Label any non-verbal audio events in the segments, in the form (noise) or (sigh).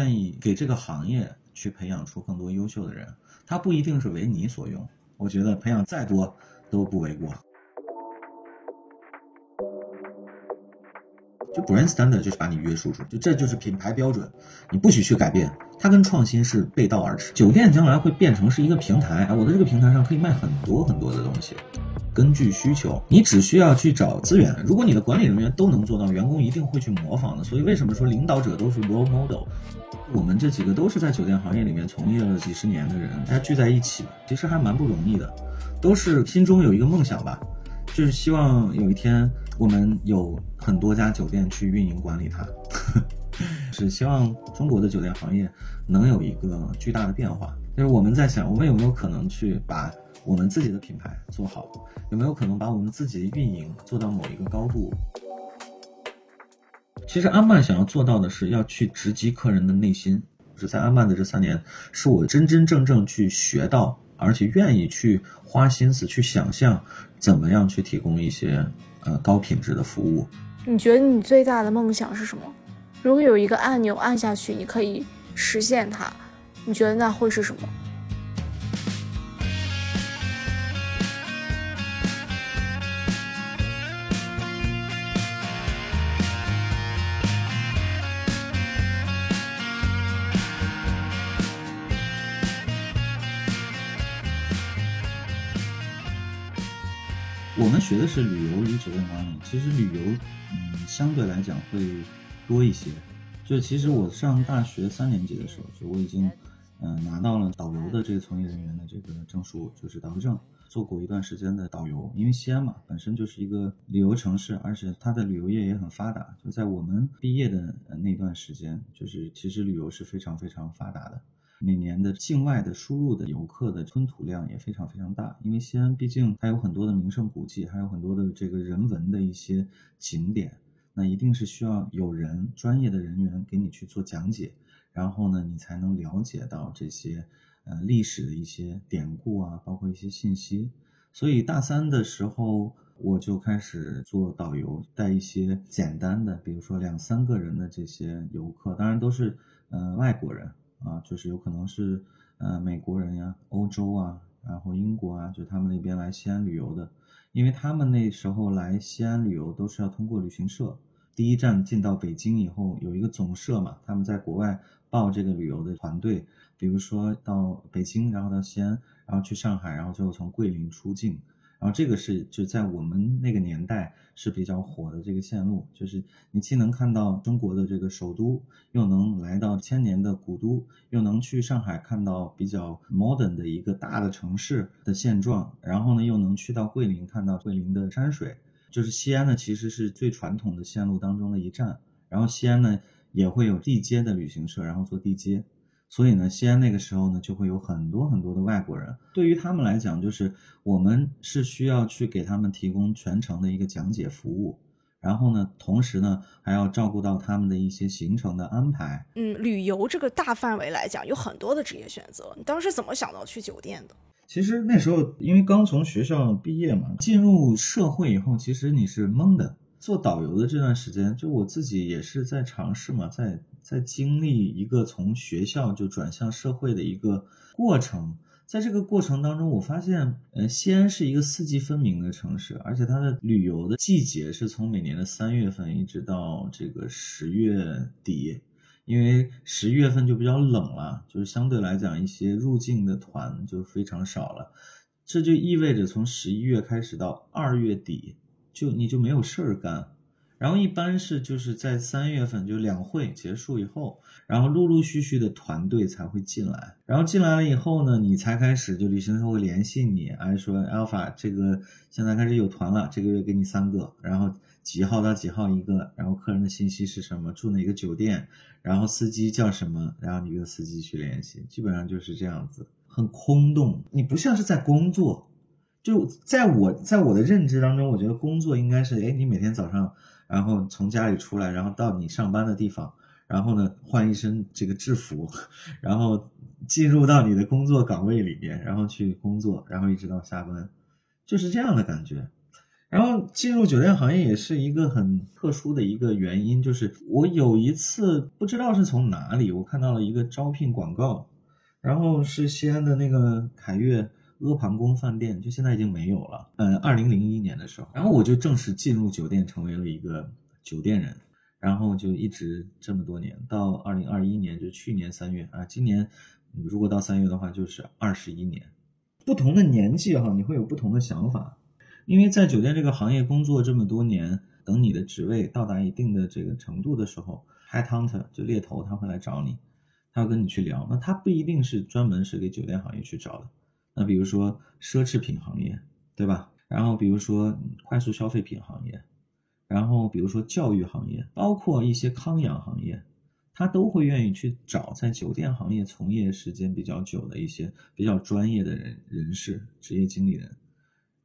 愿意给这个行业去培养出更多优秀的人，他不一定是为你所用。我觉得培养再多都不为过。就 brand standard 就是把你约束住，就这就是品牌标准，你不许去改变。它跟创新是背道而驰。酒店将来会变成是一个平台，我的这个平台上可以卖很多很多的东西。根据需求，你只需要去找资源。如果你的管理人员都能做到，员工一定会去模仿的。所以为什么说领导者都是 role model？我们这几个都是在酒店行业里面从业了几十年的人，大家聚在一起，其实还蛮不容易的，都是心中有一个梦想吧。就是希望有一天我们有很多家酒店去运营管理它，(laughs) 是希望中国的酒店行业能有一个巨大的变化。就是我们在想，我们有没有可能去把我们自己的品牌做好，有没有可能把我们自己的运营做到某一个高度？其实安曼想要做到的是要去直击客人的内心。是在安曼的这三年，是我真真正正去学到。而且愿意去花心思去想象，怎么样去提供一些呃高品质的服务。你觉得你最大的梦想是什么？如果有一个按钮按下去，你可以实现它，你觉得那会是什么？我们学的是旅游与酒店管理，其实旅游，嗯，相对来讲会多一些。就其实我上大学三年级的时候，就我已经，嗯，拿到了导游的这个从业人员的这个证书，就是导游证，做过一段时间的导游。因为西安嘛，本身就是一个旅游城市，而且它的旅游业也很发达。就在我们毕业的那段时间，就是其实旅游是非常非常发达的。每年的境外的输入的游客的吞吐量也非常非常大，因为西安毕竟它有很多的名胜古迹，还有很多的这个人文的一些景点，那一定是需要有人专业的人员给你去做讲解，然后呢，你才能了解到这些呃历史的一些典故啊，包括一些信息。所以大三的时候我就开始做导游，带一些简单的，比如说两三个人的这些游客，当然都是呃外国人。啊，就是有可能是，呃，美国人呀，欧洲啊，然后英国啊，就他们那边来西安旅游的，因为他们那时候来西安旅游都是要通过旅行社，第一站进到北京以后有一个总社嘛，他们在国外报这个旅游的团队，比如说到北京，然后到西安，然后去上海，然后最后从桂林出境。然后这个是就在我们那个年代是比较火的这个线路，就是你既能看到中国的这个首都，又能来到千年的古都，又能去上海看到比较 modern 的一个大的城市的现状，然后呢又能去到桂林看到桂林的山水，就是西安呢其实是最传统的线路当中的一站，然后西安呢也会有地接的旅行社，然后做地接。所以呢，西安那个时候呢，就会有很多很多的外国人。对于他们来讲，就是我们是需要去给他们提供全程的一个讲解服务，然后呢，同时呢，还要照顾到他们的一些行程的安排。嗯，旅游这个大范围来讲，有很多的职业选择。你当时怎么想到去酒店的？其实那时候因为刚从学校毕业嘛，进入社会以后，其实你是懵的。做导游的这段时间，就我自己也是在尝试嘛，在在经历一个从学校就转向社会的一个过程。在这个过程当中，我发现，呃，西安是一个四季分明的城市，而且它的旅游的季节是从每年的三月份一直到这个十月底，因为十一月份就比较冷了，就是相对来讲一些入境的团就非常少了，这就意味着从十一月开始到二月底。就你就没有事儿干，然后一般是就是在三月份就两会结束以后，然后陆陆续续的团队才会进来，然后进来了以后呢，你才开始就旅行社会联系你，哎说 Alpha 这个现在开始有团了，这个月给你三个，然后几号到几号一个，然后客人的信息是什么，住哪个酒店，然后司机叫什么，然后你跟司机去联系，基本上就是这样子，很空洞，你不像是在工作。就在我在我的认知当中，我觉得工作应该是，哎，你每天早上，然后从家里出来，然后到你上班的地方，然后呢换一身这个制服，(laughs) 然后进入到你的工作岗位里面，然后去工作，然后一直到下班，就是这样的感觉。然后进入酒店行业也是一个很特殊的一个原因，就是我有一次不知道是从哪里，我看到了一个招聘广告，然后是西安的那个凯悦阿房宫饭店，就现在已经没有了。嗯，二零零一年的时候，然后我就正式进入酒店，成为了一个酒店人，然后就一直这么多年，到二零二一年，就去年三月啊，今年如果到三月的话，就是二十一年。不同的年纪哈，你会有不同的想法。因为在酒店这个行业工作这么多年，等你的职位到达一定的这个程度的时候，head hunter 就猎头他会来找你，他要跟你去聊。那他不一定是专门是给酒店行业去找的。那比如说奢侈品行业，对吧？然后比如说快速消费品行业，然后比如说教育行业，包括一些康养行业，他都会愿意去找在酒店行业从业时间比较久的一些比较专业的人人士、职业经理人。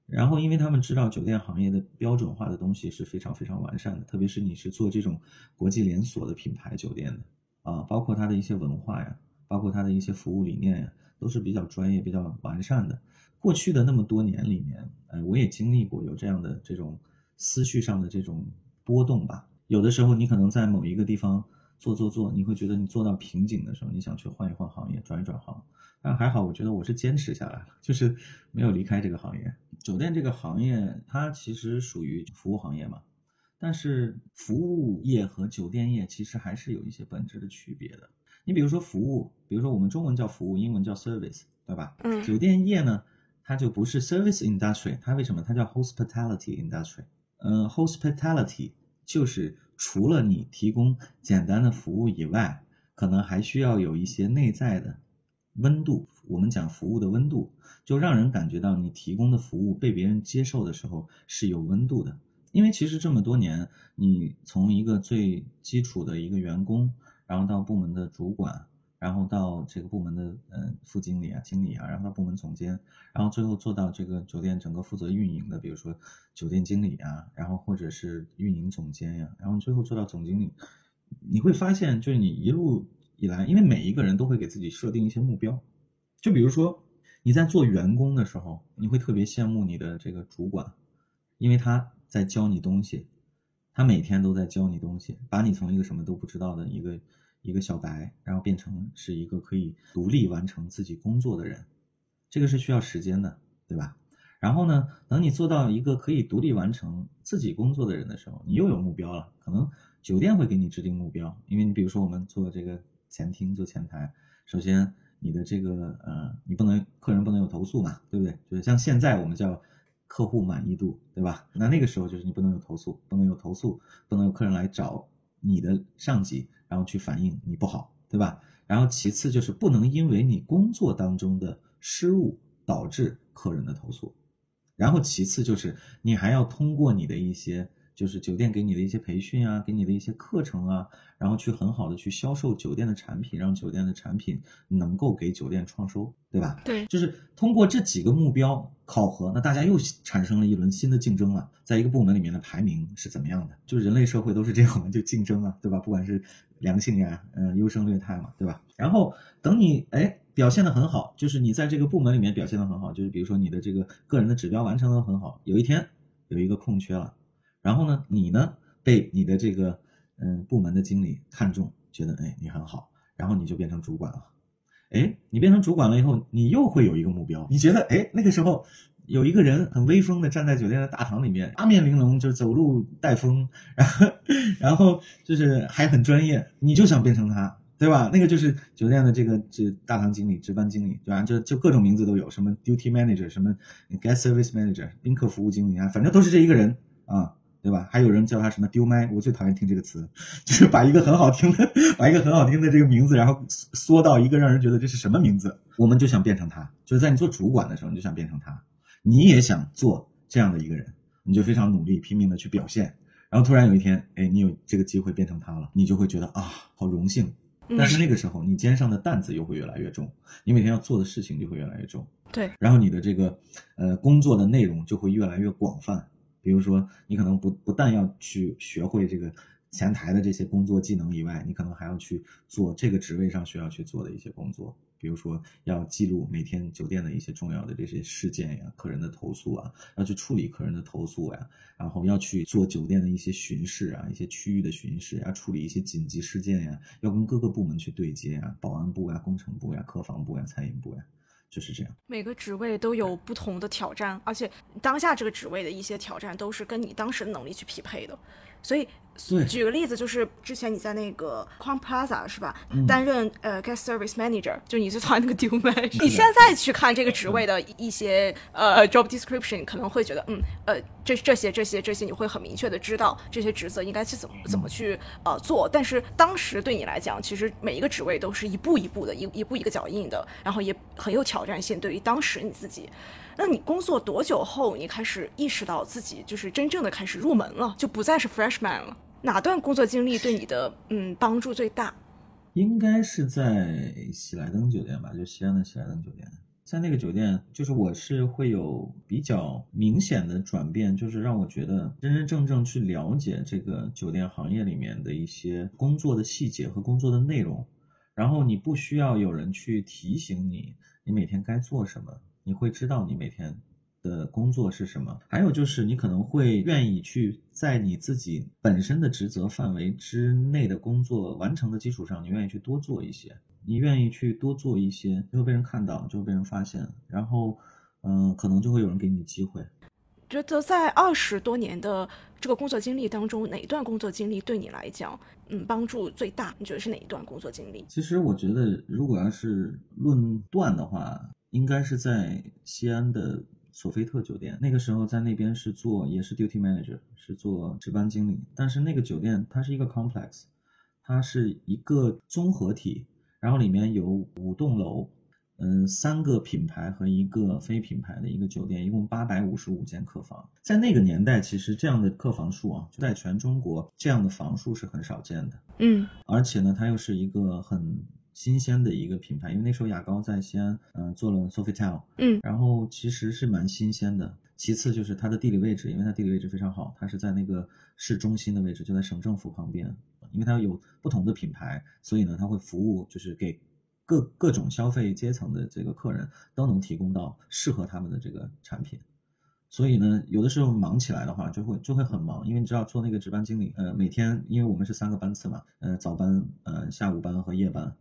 然后，因为他们知道酒店行业的标准化的东西是非常非常完善的，特别是你是做这种国际连锁的品牌酒店的啊，包括它的一些文化呀，包括它的一些服务理念呀，都是比较专业、比较完善的。过去的那么多年里面，哎，我也经历过有这样的这种思绪上的这种波动吧。有的时候，你可能在某一个地方做做做，你会觉得你做到瓶颈的时候，你想去换一换行业，转一转行。但还好，我觉得我是坚持下来了，就是没有离开这个行业。酒店这个行业，它其实属于服务行业嘛，但是服务业和酒店业其实还是有一些本质的区别的。你比如说服务，比如说我们中文叫服务，英文叫 service，对吧？嗯。酒店业呢，它就不是 service industry，它为什么？它叫 hospitality industry。嗯，hospitality 就是除了你提供简单的服务以外，可能还需要有一些内在的。温度，我们讲服务的温度，就让人感觉到你提供的服务被别人接受的时候是有温度的。因为其实这么多年，你从一个最基础的一个员工，然后到部门的主管，然后到这个部门的呃副经理啊、经理啊，然后到部门总监，然后最后做到这个酒店整个负责运营的，比如说酒店经理啊，然后或者是运营总监呀，然后最后做到总经理，你会发现，就是你一路。以来，因为每一个人都会给自己设定一些目标，就比如说你在做员工的时候，你会特别羡慕你的这个主管，因为他在教你东西，他每天都在教你东西，把你从一个什么都不知道的一个一个小白，然后变成是一个可以独立完成自己工作的人，这个是需要时间的，对吧？然后呢，等你做到一个可以独立完成自己工作的人的时候，你又有目标了，可能酒店会给你制定目标，因为你比如说我们做这个。前厅做前台，首先你的这个呃，你不能客人不能有投诉嘛，对不对？就是像现在我们叫客户满意度，对吧？那那个时候就是你不能有投诉，不能有投诉，不能有客人来找你的上级，然后去反映你不好，对吧？然后其次就是不能因为你工作当中的失误导致客人的投诉，然后其次就是你还要通过你的一些。就是酒店给你的一些培训啊，给你的一些课程啊，然后去很好的去销售酒店的产品，让酒店的产品能够给酒店创收，对吧？对，就是通过这几个目标考核，那大家又产生了一轮新的竞争了，在一个部门里面的排名是怎么样的？就人类社会都是这样嘛，就竞争啊，对吧？不管是良性呀，嗯，优胜劣汰嘛，对吧？然后等你哎表现的很好，就是你在这个部门里面表现的很好，就是比如说你的这个个人的指标完成的很好，有一天有一个空缺了。然后呢，你呢被你的这个嗯部门的经理看中，觉得哎你很好，然后你就变成主管了。哎，你变成主管了以后，你又会有一个目标，你觉得哎那个时候有一个人很威风的站在酒店的大堂里面，八面玲珑，就走路带风，然后 (laughs) 然后就是还很专业，你就想变成他，对吧？那个就是酒店的这个这大堂经理、值班经理，对吧？就就各种名字都有，什么 duty manager，什么 guest service manager，宾客服务经理啊，反正都是这一个人啊。对吧？还有人叫他什么丢麦？我最讨厌听这个词，就是把一个很好听的，把一个很好听的这个名字，然后缩到一个让人觉得这是什么名字？我们就想变成他，就是在你做主管的时候，你就想变成他，你也想做这样的一个人，你就非常努力拼命的去表现，然后突然有一天，哎，你有这个机会变成他了，你就会觉得啊，好荣幸。但是那个时候，你肩上的担子又会越来越重，你每天要做的事情就会越来越重。对，然后你的这个呃工作的内容就会越来越广泛。比如说，你可能不不但要去学会这个前台的这些工作技能以外，你可能还要去做这个职位上需要去做的一些工作，比如说要记录每天酒店的一些重要的这些事件呀、客人的投诉啊，要去处理客人的投诉呀，然后要去做酒店的一些巡视啊、一些区域的巡视呀，处理一些紧急事件呀，要跟各个部门去对接呀，保安部呀、工程部呀、客房部呀、餐饮部呀。就是这样，每个职位都有不同的挑战，而且当下这个职位的一些挑战都是跟你当时的能力去匹配的，所以。举个例子，就是之前你在那个 Crown Plaza 是吧？担任呃 guest service manager，就你最讨厌那个 (laughs) 丢麦。你现在去看这个职位的一些呃 job description，可能会觉得嗯呃这这些这些这些你会很明确的知道这些职责应该去怎么怎么去呃做。但是当时对你来讲，其实每一个职位都是一步一步的，一一步一个脚印的，然后也很有挑战性。对于当时你自己，那你工作多久后，你开始意识到自己就是真正的开始入门了，就不再是 freshman 了？哪段工作经历对你的嗯帮助最大？应该是在喜来登酒店吧，就西安的喜来登酒店。在那个酒店，就是我是会有比较明显的转变，就是让我觉得真真正正去了解这个酒店行业里面的一些工作的细节和工作的内容。然后你不需要有人去提醒你，你每天该做什么，你会知道你每天。的工作是什么？还有就是你可能会愿意去在你自己本身的职责范围之内的工作完成的基础上，你愿意去多做一些，你愿意去多做一些，就会被人看到，就会被人发现，然后，嗯，可能就会有人给你机会。觉得在二十多年的这个工作经历当中，哪一段工作经历对你来讲，嗯，帮助最大？你觉得是哪一段工作经历？其实我觉得，如果要是论段的话，应该是在西安的。索菲特酒店那个时候在那边是做也是 duty manager，是做值班经理。但是那个酒店它是一个 complex，它是一个综合体，然后里面有五栋楼，嗯，三个品牌和一个非品牌的一个酒店，一共八百五十五间客房。在那个年代，其实这样的客房数啊，就在全中国这样的房数是很少见的。嗯，而且呢，它又是一个很。新鲜的一个品牌，因为那时候雅高在西安，嗯，做了 Sofitel，嗯，然后其实是蛮新鲜的。其次就是它的地理位置，因为它地理位置非常好，它是在那个市中心的位置，就在省政府旁边。因为它有不同的品牌，所以呢，它会服务，就是给各各种消费阶层的这个客人都能提供到适合他们的这个产品。所以呢，有的时候忙起来的话，就会就会很忙，因为你知道做那个值班经理，呃，每天因为我们是三个班次嘛，呃，早班、呃，下午班和夜班。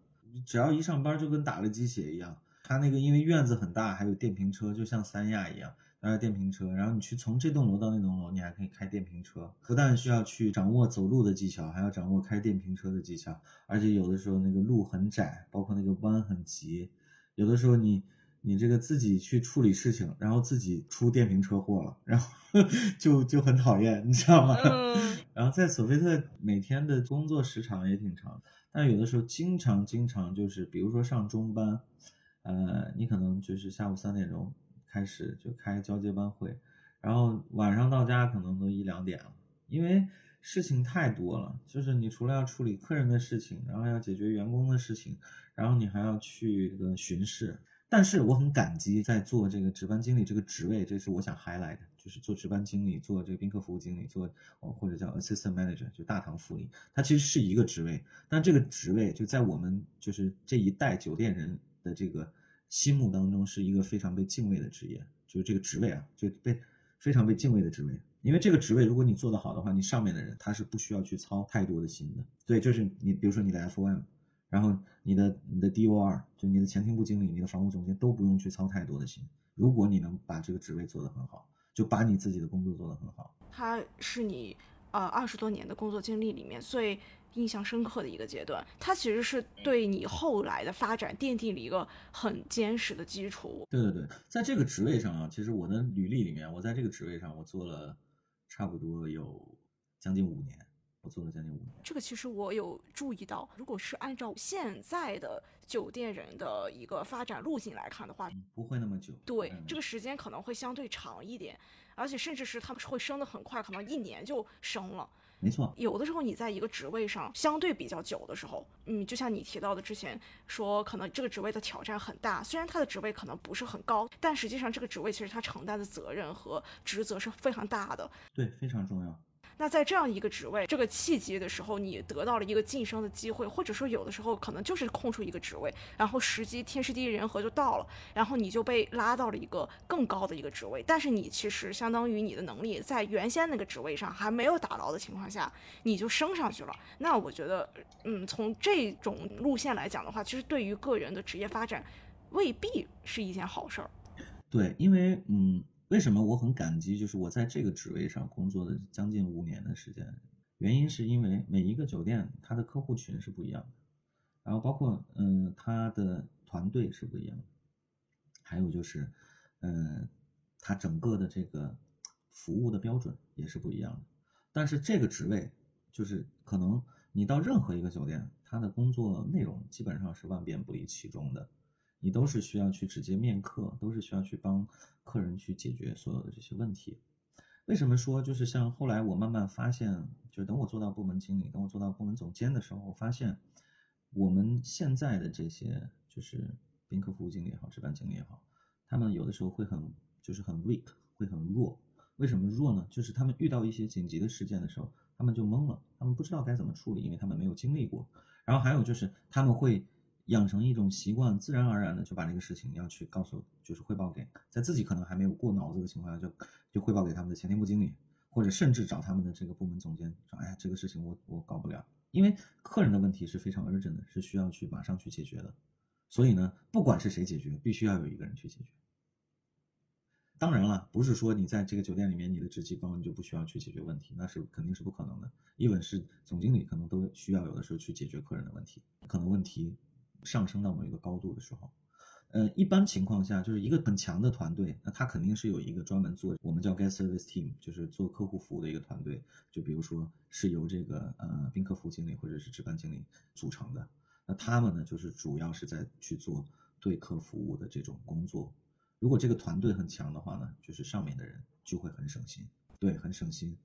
只要一上班就跟打了鸡血一样，他那个因为院子很大，还有电瓶车，就像三亚一样，还有电瓶车。然后你去从这栋楼到那栋楼，你还可以开电瓶车，不但需要去掌握走路的技巧，还要掌握开电瓶车的技巧。而且有的时候那个路很窄，包括那个弯很急，有的时候你你这个自己去处理事情，然后自己出电瓶车祸了，然后 (laughs) 就就很讨厌，你知道吗？然后在索菲特每天的工作时长也挺长。但有的时候，经常经常就是，比如说上中班，呃，你可能就是下午三点钟开始就开交接班会，然后晚上到家可能都一两点了，因为事情太多了。就是你除了要处理客人的事情，然后要解决员工的事情，然后你还要去这个巡视。但是我很感激在做这个值班经理这个职位，这是我想 highlight 的。就是做值班经理，做这个宾客服务经理，做哦或者叫 assistant manager，就大堂副理，它其实是一个职位，但这个职位就在我们就是这一代酒店人的这个心目当中是一个非常被敬畏的职业，就是这个职位啊，就被非常被敬畏的职位，因为这个职位如果你做得好的话，你上面的人他是不需要去操太多的心的，对，就是你比如说你的 FOM，然后你的你的 DOR，就你的前厅部经理，你的房屋总监都不用去操太多的心，如果你能把这个职位做得很好。就把你自己的工作做得很好。它是你呃二十多年的工作经历里面最印象深刻的一个阶段。它其实是对你后来的发展奠定了一个很坚实的基础。对对对，在这个职位上啊，其实我的履历里面，我在这个职位上我做了差不多有将近五年。我做了将近五年，这个其实我有注意到。如果是按照现在的酒店人的一个发展路径来看的话，不会那么久。对，这个时间可能会相对长一点，而且甚至是他们会升的很快，可能一年就升了。没错，有的时候你在一个职位上相对比较久的时候，嗯，就像你提到的之前说，可能这个职位的挑战很大。虽然他的职位可能不是很高，但实际上这个职位其实他承担的责任和职责是非常大的。对，非常重要。那在这样一个职位、这个契机的时候，你得到了一个晋升的机会，或者说有的时候可能就是空出一个职位，然后时机天时地利人和就到了，然后你就被拉到了一个更高的一个职位。但是你其实相当于你的能力在原先那个职位上还没有打牢的情况下，你就升上去了。那我觉得，嗯，从这种路线来讲的话，其实对于个人的职业发展未必是一件好事儿。对，因为嗯。为什么我很感激？就是我在这个职位上工作的将近五年的时间，原因是因为每一个酒店它的客户群是不一样的，然后包括嗯，它的团队是不一样的，还有就是嗯，它整个的这个服务的标准也是不一样的。但是这个职位就是可能你到任何一个酒店，它的工作内容基本上是万变不离其宗的。你都是需要去直接面客，都是需要去帮客人去解决所有的这些问题。为什么说就是像后来我慢慢发现，就是等我做到部门经理，等我做到部门总监的时候，我发现我们现在的这些就是宾客服务经理也好，值班经理也好，他们有的时候会很就是很 weak，会很弱。为什么弱呢？就是他们遇到一些紧急的事件的时候，他们就懵了，他们不知道该怎么处理，因为他们没有经历过。然后还有就是他们会。养成一种习惯，自然而然的就把这个事情要去告诉，就是汇报给在自己可能还没有过脑子的情况下，就就汇报给他们的前厅部经理，或者甚至找他们的这个部门总监说：“哎呀，这个事情我我搞不了，因为客人的问题是非常 urgent 的，是需要去马上去解决的。所以呢，不管是谁解决，必须要有一个人去解决。当然了，不是说你在这个酒店里面你的职级高，你就不需要去解决问题，那是肯定是不可能的。一本是总经理可能都需要有的时候去解决客人的问题，可能问题。上升到某一个高度的时候，呃，一般情况下就是一个很强的团队，那他肯定是有一个专门做我们叫 guest service team，就是做客户服务的一个团队。就比如说是由这个呃宾客服务经理或者是值班经理组成的，那他们呢就是主要是在去做对客服务的这种工作。如果这个团队很强的话呢，就是上面的人就会很省心，对，很省心。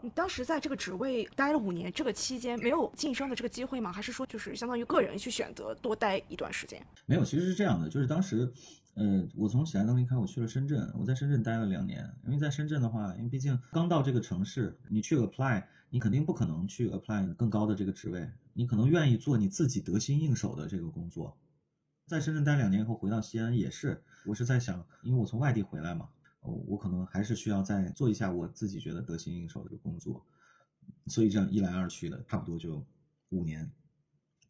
你当时在这个职位待了五年，这个期间没有晋升的这个机会吗？还是说就是相当于个人去选择多待一段时间？没有，其实是这样的，就是当时，呃，我从喜来登离开，我去了深圳，我在深圳待了两年。因为在深圳的话，因为毕竟刚到这个城市，你去 apply，你肯定不可能去 apply 更高的这个职位，你可能愿意做你自己得心应手的这个工作。在深圳待两年以后回到西安也是，我是在想，因为我从外地回来嘛。我可能还是需要再做一下我自己觉得得心应手的一个工作，所以这样一来二去的，差不多就五年。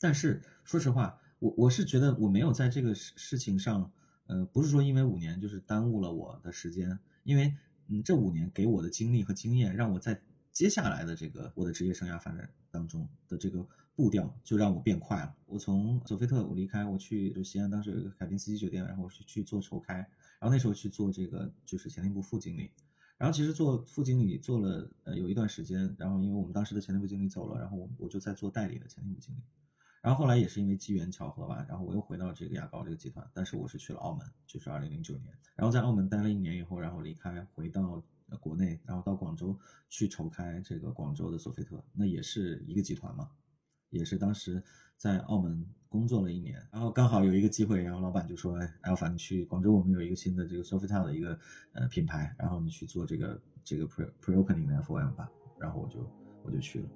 但是说实话，我我是觉得我没有在这个事事情上，呃，不是说因为五年就是耽误了我的时间，因为嗯，这五年给我的经历和经验，让我在接下来的这个我的职业生涯发展当中的这个步调就让我变快了。我从索菲特我离开，我去就西安，当时有一个凯宾斯基酒店，然后我去去做筹开。然后那时候去做这个就是前厅部副经理，然后其实做副经理做了呃有一段时间，然后因为我们当时的前厅部经理走了，然后我我就在做代理的前厅部经理，然后后来也是因为机缘巧合吧，然后我又回到这个雅高这个集团，但是我是去了澳门，就是二零零九年，然后在澳门待了一年以后，然后离开回到国内，然后到广州去筹开这个广州的索菲特，那也是一个集团嘛。也是当时在澳门工作了一年，然后刚好有一个机会，然后老板就说：“哎，Alpha，你去广州，我们有一个新的这个 Sofitel 的一个呃品牌，然后你去做这个这个 pre pre opening 的 FM 吧。”然后我就我就去了。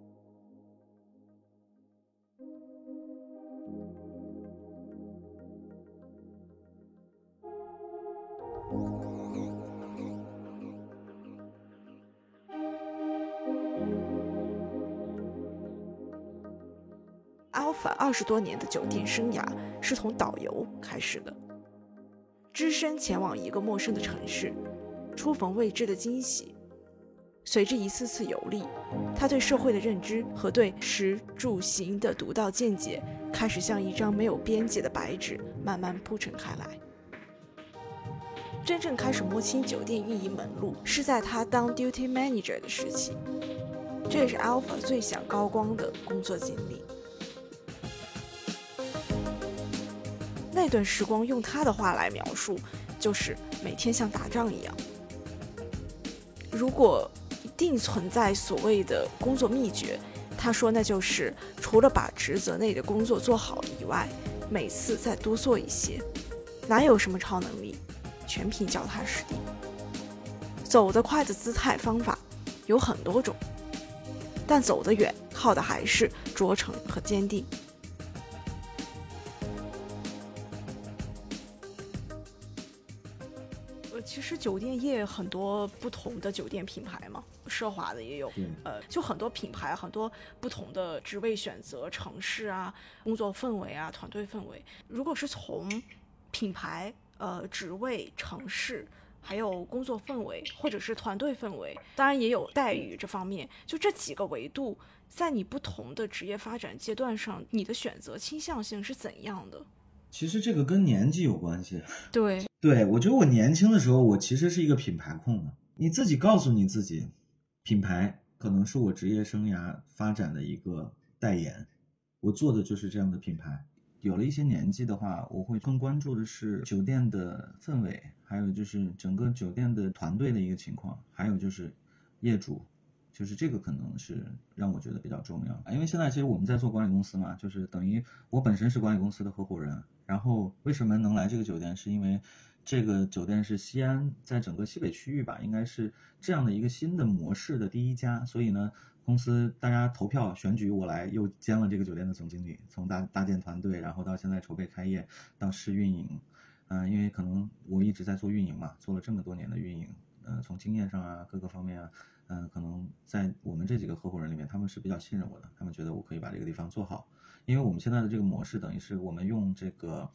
二十多年的酒店生涯是从导游开始的，只身前往一个陌生的城市，初逢未知的惊喜。随着一次次游历，他对社会的认知和对食住行的独到见解，开始像一张没有边界的白纸，慢慢铺陈开来。真正开始摸清酒店运营门路，是在他当 duty manager 的时期，这也是 Alpha 最想高光的工作经历。那段时光，用他的话来描述，就是每天像打仗一样。如果一定存在所谓的工作秘诀，他说那就是除了把职责内的工作做好以外，每次再多做一些。哪有什么超能力，全凭脚踏实地。走得快的姿态方法有很多种，但走得远靠的还是卓诚和坚定。酒店业很多不同的酒店品牌嘛，奢华的也有，呃，就很多品牌，很多不同的职位选择、城市啊、工作氛围啊、团队氛围。如果是从品牌、呃职位、城市，还有工作氛围，或者是团队氛围，当然也有待遇这方面，就这几个维度，在你不同的职业发展阶段上，你的选择倾向性是怎样的？其实这个跟年纪有关系。对。(laughs) 对，我觉得我年轻的时候，我其实是一个品牌控的。你自己告诉你自己，品牌可能是我职业生涯发展的一个代言，我做的就是这样的品牌。有了一些年纪的话，我会更关注的是酒店的氛围，还有就是整个酒店的团队的一个情况，还有就是业主，就是这个可能是让我觉得比较重要。因为现在其实我们在做管理公司嘛，就是等于我本身是管理公司的合伙人，然后为什么能来这个酒店，是因为。这个酒店是西安，在整个西北区域吧，应该是这样的一个新的模式的第一家。所以呢，公司大家投票选举我来，又兼了这个酒店的总经理，从搭搭建团队，然后到现在筹备开业，到试运营。嗯，因为可能我一直在做运营嘛，做了这么多年的运营，嗯，从经验上啊，各个方面啊，嗯，可能在我们这几个合伙人里面，他们是比较信任我的，他们觉得我可以把这个地方做好。因为我们现在的这个模式，等于是我们用这个，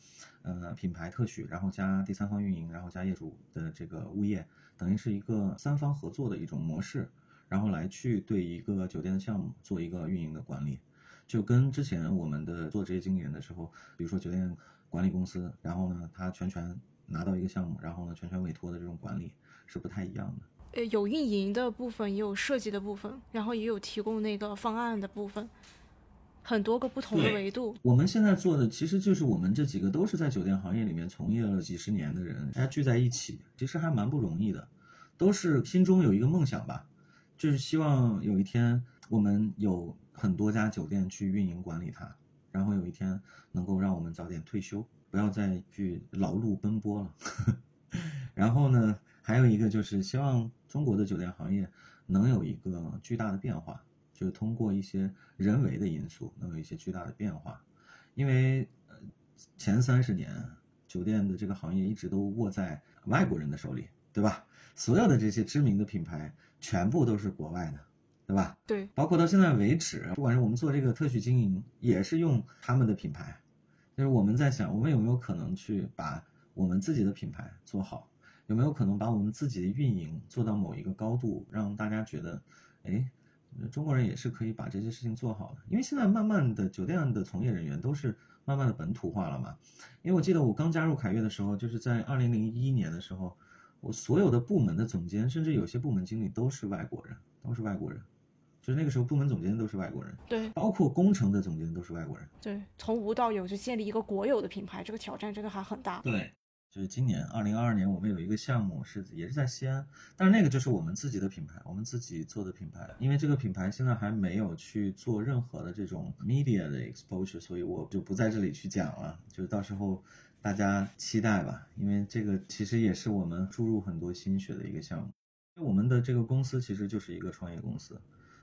呃，品牌特许，然后加第三方运营，然后加业主的这个物业，等于是一个三方合作的一种模式，然后来去对一个酒店的项目做一个运营的管理，就跟之前我们的做职业经理人的时候，比如说酒店管理公司，然后呢，他全权拿到一个项目，然后呢，全权委托的这种管理是不太一样的。呃，有运营的部分，也有设计的部分，然后也有提供那个方案的部分。很多个不同的维度。我们现在做的其实就是我们这几个都是在酒店行业里面从业了几十年的人，大家聚在一起，其实还蛮不容易的。都是心中有一个梦想吧，就是希望有一天我们有很多家酒店去运营管理它，然后有一天能够让我们早点退休，不要再去劳碌奔波了。(laughs) 然后呢，还有一个就是希望中国的酒店行业能有一个巨大的变化。就是通过一些人为的因素，能有一些巨大的变化，因为呃前三十年酒店的这个行业一直都握在外国人的手里，对吧？所有的这些知名的品牌全部都是国外的，对吧？对，包括到现在为止，不管是我们做这个特许经营，也是用他们的品牌。就是我们在想，我们有没有可能去把我们自己的品牌做好？有没有可能把我们自己的运营做到某一个高度，让大家觉得，哎？中国人也是可以把这些事情做好的，因为现在慢慢的酒店的从业人员都是慢慢的本土化了嘛。因为我记得我刚加入凯悦的时候，就是在二零零一年的时候，我所有的部门的总监，甚至有些部门经理都是外国人，都是外国人，就是那个时候部门总监都是外国人，对，包括工程的总监都是外国人，对，从无到有就建立一个国有的品牌，这个挑战真的还很大，对。就是今年二零二二年，我们有一个项目是也是在西安，但是那个就是我们自己的品牌，我们自己做的品牌。因为这个品牌现在还没有去做任何的这种 media 的 exposure，所以我就不在这里去讲了。就是到时候大家期待吧，因为这个其实也是我们注入很多心血的一个项目。我们的这个公司其实就是一个创业公司。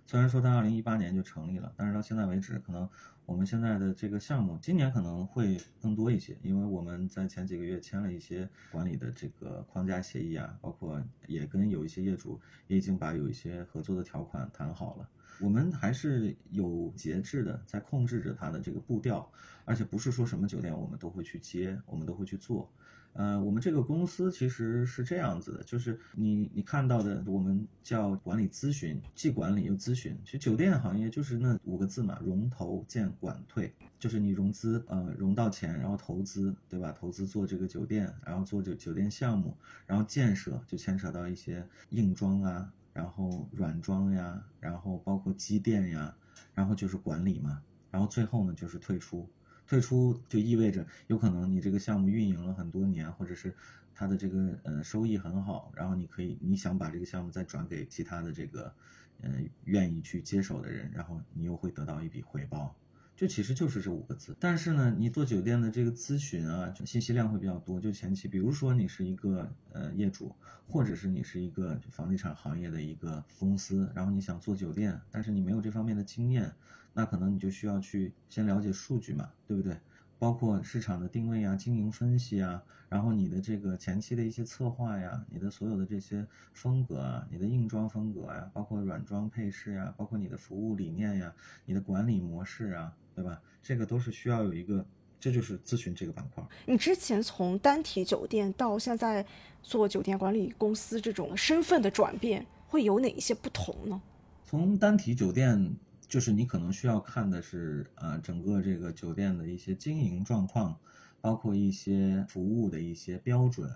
虽然说它二零一八年就成立了，但是到现在为止，可能我们现在的这个项目今年可能会更多一些，因为我们在前几个月签了一些管理的这个框架协议啊，包括也跟有一些业主也已经把有一些合作的条款谈好了。我们还是有节制的在控制着它的这个步调，而且不是说什么酒店我们都会去接，我们都会去做。呃，我们这个公司其实是这样子的，就是你你看到的，我们叫管理咨询，既管理又咨询。其实酒店行业就是那五个字嘛，融投建管退，就是你融资，呃，融到钱，然后投资，对吧？投资做这个酒店，然后做酒酒店项目，然后建设就牵扯到一些硬装啊，然后软装呀，然后包括机电呀，然后就是管理嘛，然后最后呢就是退出。退出就意味着有可能你这个项目运营了很多年，或者是它的这个呃收益很好，然后你可以你想把这个项目再转给其他的这个嗯愿意去接手的人，然后你又会得到一笔回报，就其实就是这五个字。但是呢，你做酒店的这个咨询啊，信息量会比较多。就前期，比如说你是一个呃业主，或者是你是一个房地产行业的一个公司，然后你想做酒店，但是你没有这方面的经验，那可能你就需要去先了解数据嘛，对不对？包括市场的定位啊、经营分析啊，然后你的这个前期的一些策划呀，你的所有的这些风格啊，你的硬装风格呀，包括软装配饰呀，包括你的服务理念呀，你的管理模式啊，对吧？这个都是需要有一个，这就是咨询这个板块。你之前从单体酒店到现在做酒店管理公司这种身份的转变，会有哪一些不同呢？从单体酒店。就是你可能需要看的是，呃，整个这个酒店的一些经营状况，包括一些服务的一些标准，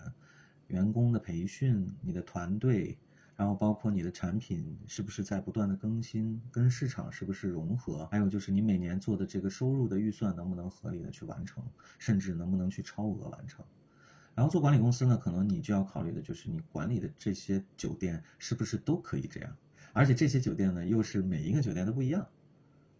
员工的培训，你的团队，然后包括你的产品是不是在不断的更新，跟市场是不是融合，还有就是你每年做的这个收入的预算能不能合理的去完成，甚至能不能去超额完成。然后做管理公司呢，可能你就要考虑的就是你管理的这些酒店是不是都可以这样。而且这些酒店呢，又是每一个酒店都不一样，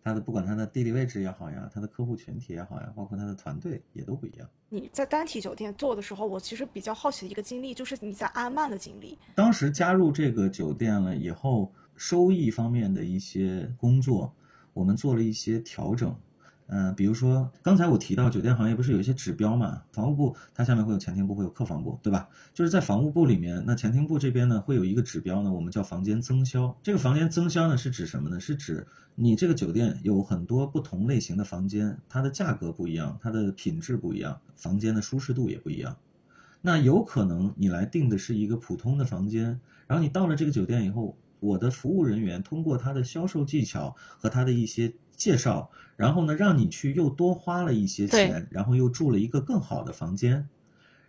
它的不管它的地理位置也好呀，它的客户群体也好呀，包括它的团队也都不一样。你在单体酒店做的时候，我其实比较好奇的一个经历，就是你在阿曼的经历。当时加入这个酒店了以后，收益方面的一些工作，我们做了一些调整。嗯，比如说刚才我提到酒店行业不是有一些指标嘛？房务部它下面会有前厅部，会有客房部，对吧？就是在房务部里面，那前厅部这边呢会有一个指标呢，我们叫房间增销。这个房间增销呢是指什么呢？是指你这个酒店有很多不同类型的房间，它的价格不一样，它的品质不一样，房间的舒适度也不一样。那有可能你来订的是一个普通的房间，然后你到了这个酒店以后，我的服务人员通过他的销售技巧和他的一些介绍。然后呢，让你去又多花了一些钱，然后又住了一个更好的房间，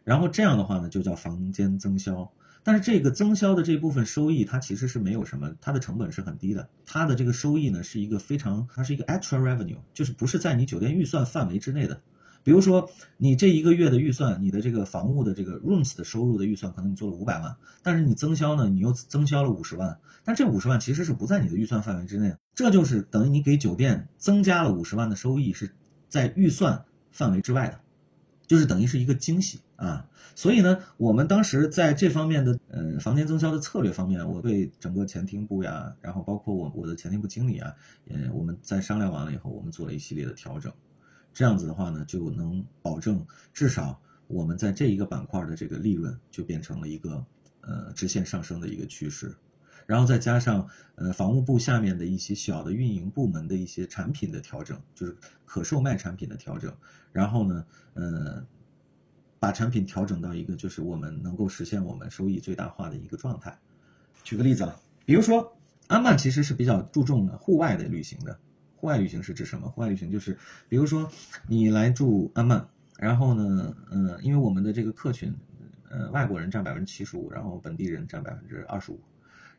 然后这样的话呢，就叫房间增销。但是这个增销的这部分收益，它其实是没有什么，它的成本是很低的。它的这个收益呢，是一个非常，它是一个 extra revenue，就是不是在你酒店预算范围之内的。比如说，你这一个月的预算，你的这个房屋的这个 rooms 的收入的预算，可能你做了五百万，但是你增销呢，你又增销了五十万，但这五十万其实是不在你的预算范围之内，这就是等于你给酒店增加了五十万的收益，是在预算范围之外的，就是等于是一个惊喜啊。所以呢，我们当时在这方面的呃房间增销的策略方面，我对整个前厅部呀，然后包括我我的前厅部经理啊，嗯，我们在商量完了以后，我们做了一系列的调整。这样子的话呢，就能保证至少我们在这一个板块的这个利润就变成了一个呃直线上升的一个趋势，然后再加上呃房务部下面的一些小的运营部门的一些产品的调整，就是可售卖产品的调整，然后呢，呃，把产品调整到一个就是我们能够实现我们收益最大化的一个状态。举个例子啊，比如说安曼其实是比较注重户外的旅行的。户外旅行是指什么？户外旅行就是，比如说你来住安曼，然后呢，嗯，因为我们的这个客群，呃，外国人占百分之七十五，然后本地人占百分之二十五，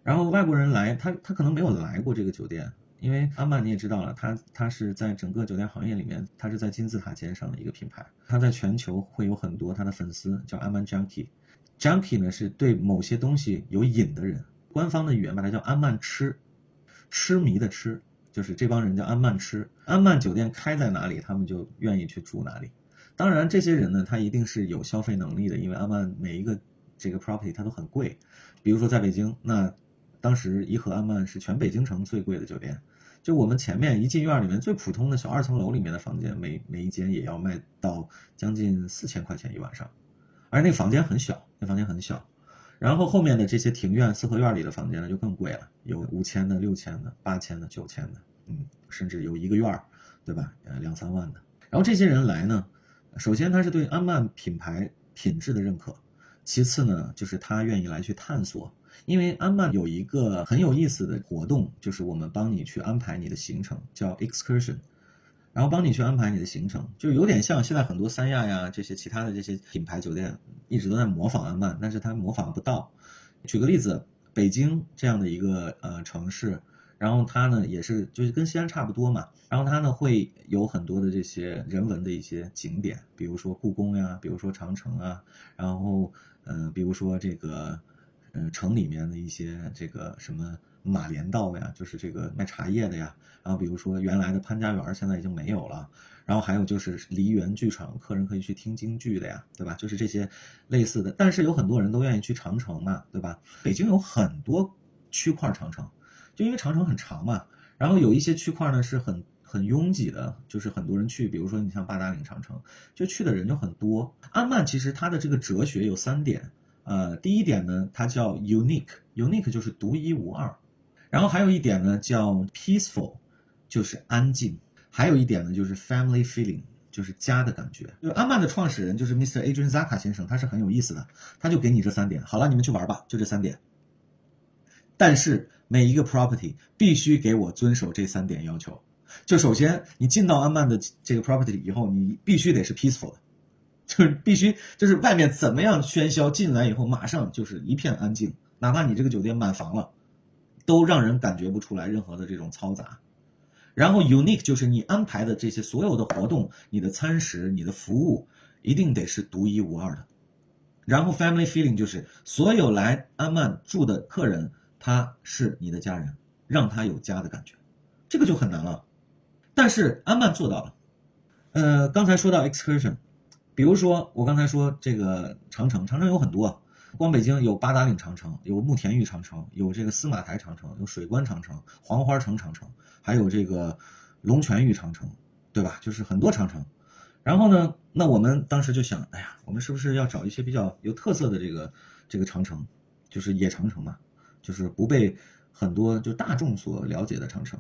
然后外国人来，他他可能没有来过这个酒店，因为安曼你也知道了，它它是在整个酒店行业里面，它是在金字塔尖上的一个品牌，它在全球会有很多它的粉丝，叫安曼 junkie，junkie 呢是对某些东西有瘾的人，官方的语言把它叫安曼痴，痴迷的痴。就是这帮人叫安曼吃，安曼酒店开在哪里，他们就愿意去住哪里。当然，这些人呢，他一定是有消费能力的，因为安曼每一个这个 property 它都很贵。比如说在北京，那当时颐和安曼是全北京城最贵的酒店。就我们前面一进院里面最普通的小二层楼里面的房间，每每一间也要卖到将近四千块钱一晚上，而那房间很小，那房间很小。然后后面的这些庭院、四合院里的房间呢，就更贵了，有五千的、六千的、八千的、九千的，嗯，甚至有一个院儿，对吧？呃，两三万的。然后这些人来呢，首先他是对安曼品牌品质的认可，其次呢，就是他愿意来去探索，因为安曼有一个很有意思的活动，就是我们帮你去安排你的行程，叫 excursion。然后帮你去安排你的行程，就有点像现在很多三亚呀这些其他的这些品牌酒店一直都在模仿安曼，但是它模仿不到。举个例子，北京这样的一个呃城市，然后它呢也是就是跟西安差不多嘛，然后它呢会有很多的这些人文的一些景点，比如说故宫呀，比如说长城啊，然后嗯，比如说这个嗯城里面的一些这个什么马连道呀，就是这个卖茶叶的呀。然后比如说原来的潘家园现在已经没有了。然后还有就是梨园剧场，客人可以去听京剧的呀，对吧？就是这些类似的。但是有很多人都愿意去长城嘛，对吧？北京有很多区块长城，就因为长城很长嘛。然后有一些区块呢是很很拥挤的，就是很多人去。比如说你像八达岭长城，就去的人就很多。安曼其实它的这个哲学有三点，呃，第一点呢，它叫 unique，unique 就是独一无二。然后还有一点呢叫 peaceful，就是安静。还有一点呢，就是 family feeling，就是家的感觉。就安曼的创始人就是 Mr. Adrian Zaka 先生，他是很有意思的，他就给你这三点，好了，你们去玩吧，就这三点。但是每一个 property 必须给我遵守这三点要求。就首先，你进到安曼的这个 property 以后，你必须得是 peaceful 的，就是必须就是外面怎么样喧嚣，进来以后马上就是一片安静，哪怕你这个酒店满房了，都让人感觉不出来任何的这种嘈杂。然后 unique 就是你安排的这些所有的活动，你的餐食、你的服务一定得是独一无二的。然后 family feeling 就是所有来安曼住的客人，他是你的家人，让他有家的感觉，这个就很难了。但是安曼做到了。呃，刚才说到 excursion，比如说我刚才说这个长城，长城有很多。光北京有八达岭长城，有慕田峪长城，有这个司马台长城，有水关长城、黄花城长城，还有这个龙泉峪长城，对吧？就是很多长城。然后呢，那我们当时就想，哎呀，我们是不是要找一些比较有特色的这个这个长城，就是野长城嘛，就是不被很多就大众所了解的长城。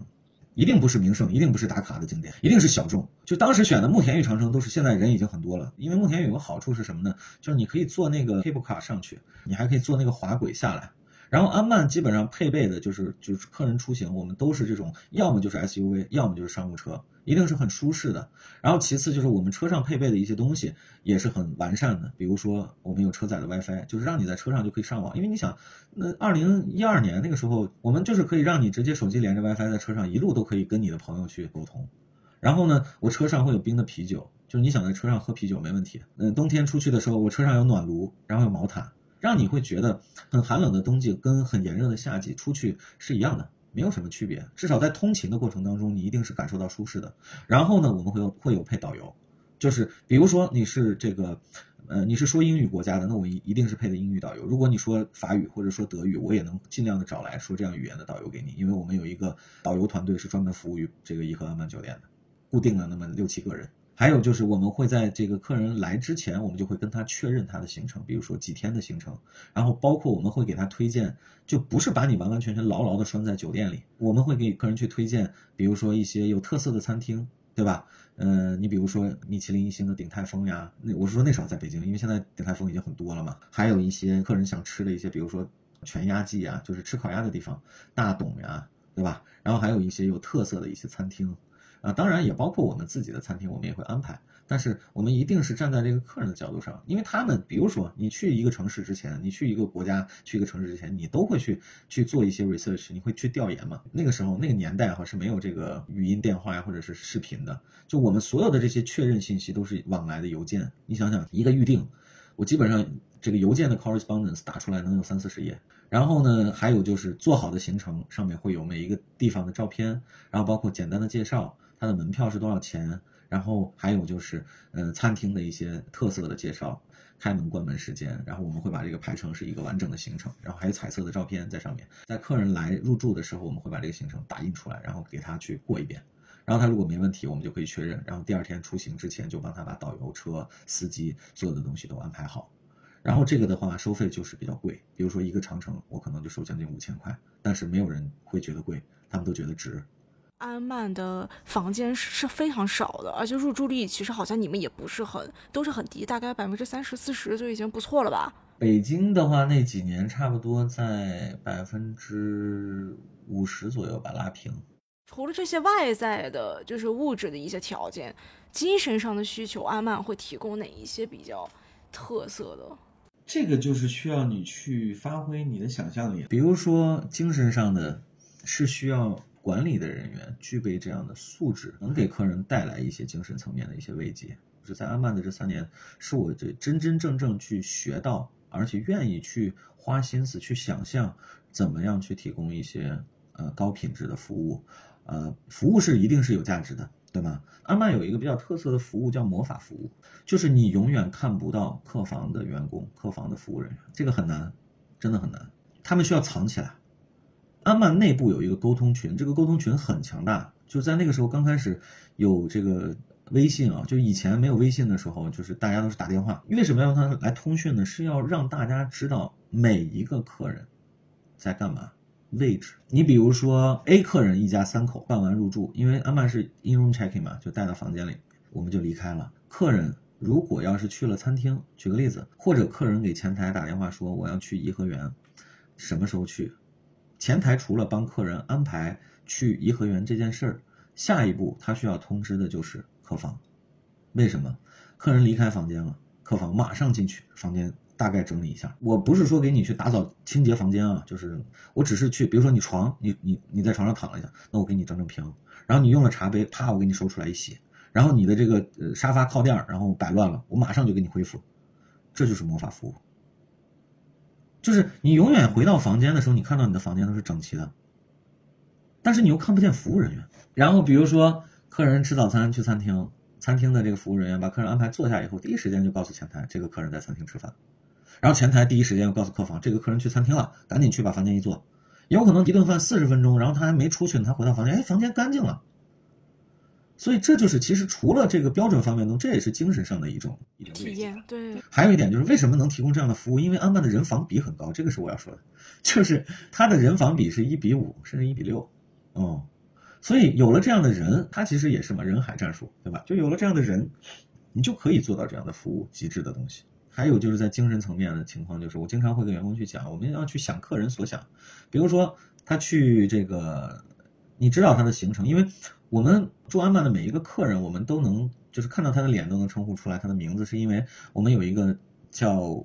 一定不是名胜，一定不是打卡的景点，一定是小众。就当时选的慕田峪长城，都是现在人已经很多了。因为慕田峪有个好处是什么呢？就是你可以坐那个 cable car 上去，你还可以坐那个滑轨下来。然后安曼基本上配备的就是就是客人出行，我们都是这种，要么就是 SUV，要么就是商务车，一定是很舒适的。然后其次就是我们车上配备的一些东西也是很完善的，比如说我们有车载的 WiFi，就是让你在车上就可以上网。因为你想，那二零一二年那个时候，我们就是可以让你直接手机连着 WiFi 在车上一路都可以跟你的朋友去沟通。然后呢，我车上会有冰的啤酒，就是你想在车上喝啤酒没问题。嗯，冬天出去的时候，我车上有暖炉，然后有毛毯。让你会觉得很寒冷的冬季跟很炎热的夏季出去是一样的，没有什么区别。至少在通勤的过程当中，你一定是感受到舒适的。然后呢，我们会有会有配导游，就是比如说你是这个，呃，你是说英语国家的，那我一一定是配的英语导游。如果你说法语或者说德语，我也能尽量的找来说这样语言的导游给你，因为我们有一个导游团队是专门服务于这个颐和安曼酒店的，固定了那么六七个人。还有就是，我们会在这个客人来之前，我们就会跟他确认他的行程，比如说几天的行程，然后包括我们会给他推荐，就不是把你完完全全牢牢的拴在酒店里，我们会给客人去推荐，比如说一些有特色的餐厅，对吧？嗯，你比如说米其林一星的鼎泰丰呀，那我是说那时候在北京，因为现在鼎泰丰已经很多了嘛。还有一些客人想吃的一些，比如说全鸭季啊，就是吃烤鸭的地方，大董呀，对吧？然后还有一些有特色的一些餐厅。啊，当然也包括我们自己的餐厅，我们也会安排。但是我们一定是站在这个客人的角度上，因为他们，比如说你去一个城市之前，你去一个国家，去一个城市之前，你都会去去做一些 research，你会去调研嘛？那个时候那个年代哈是没有这个语音电话呀或者是视频的，就我们所有的这些确认信息都是往来的邮件。你想想，一个预定，我基本上这个邮件的 correspondence 打出来能有三四十页。然后呢，还有就是做好的行程上面会有每一个地方的照片，然后包括简单的介绍。它的门票是多少钱？然后还有就是，呃，餐厅的一些特色的介绍，开门关门时间，然后我们会把这个排成是一个完整的行程，然后还有彩色的照片在上面。在客人来入住的时候，我们会把这个行程打印出来，然后给他去过一遍。然后他如果没问题，我们就可以确认。然后第二天出行之前就帮他把导游车、司机所有的东西都安排好。然后这个的话收费就是比较贵，比如说一个长城，我可能就收将近五千块，但是没有人会觉得贵，他们都觉得值。安曼的房间是是非常少的，而且入住率其实好像你们也不是很都是很低，大概百分之三十四十就已经不错了吧？北京的话，那几年差不多在百分之五十左右吧，拉平。除了这些外在的，就是物质的一些条件，精神上的需求，安曼会提供哪一些比较特色的？这个就是需要你去发挥你的想象力，比如说精神上的，是需要。管理的人员具备这样的素质，能给客人带来一些精神层面的一些慰藉。就在安曼的这三年，是我这真真正正去学到而且愿意去花心思去想象怎么样去提供一些呃高品质的服务，呃，服务是一定是有价值的，对吗？安曼有一个比较特色的服务叫魔法服务，就是你永远看不到客房的员工、客房的服务人员，这个很难，真的很难，他们需要藏起来。安曼内部有一个沟通群，这个沟通群很强大，就在那个时候刚开始有这个。微信啊，就以前没有微信的时候，就是大家都是打电话。为什么要用它来通讯呢？是要让大家知道每一个客人在干嘛，位置。你比如说 A 客人一家三口办完入住，因为安曼是 in room checking 嘛，就带到房间里，我们就离开了。客人如果要是去了餐厅，举个例子，或者客人给前台打电话说我要去颐和园，什么时候去？前台除了帮客人安排去颐和园这件事儿，下一步他需要通知的就是。客房，为什么客人离开房间了？客房马上进去，房间大概整理一下。我不是说给你去打扫清洁房间啊，就是我只是去，比如说你床，你你你在床上躺了一下，那我给你整整平。然后你用了茶杯，啪，我给你收出来一洗。然后你的这个呃沙发靠垫然后摆乱了，我马上就给你恢复。这就是魔法服务，就是你永远回到房间的时候，你看到你的房间都是整齐的，但是你又看不见服务人员。然后比如说。客人吃早餐去餐厅，餐厅的这个服务人员把客人安排坐下以后，第一时间就告诉前台，这个客人在餐厅吃饭，然后前台第一时间又告诉客房，这个客人去餐厅了，赶紧去把房间一坐。有可能一顿饭四十分钟，然后他还没出去呢，他回到房间，哎，房间干净了。所以这就是其实除了这个标准方面呢，这也是精神上的一种一种体验。对，还有一点就是为什么能提供这样的服务？因为安曼的人房比很高，这个是我要说的，就是他的人房比是一比五，甚至一比六，嗯。所以有了这样的人，他其实也是嘛人海战术，对吧？就有了这样的人，你就可以做到这样的服务极致的东西。还有就是在精神层面的情况，就是我经常会跟员工去讲，我们要去想客人所想。比如说他去这个，你知道他的行程，因为我们住安曼的每一个客人，我们都能就是看到他的脸都能称呼出来他的名字，是因为我们有一个叫。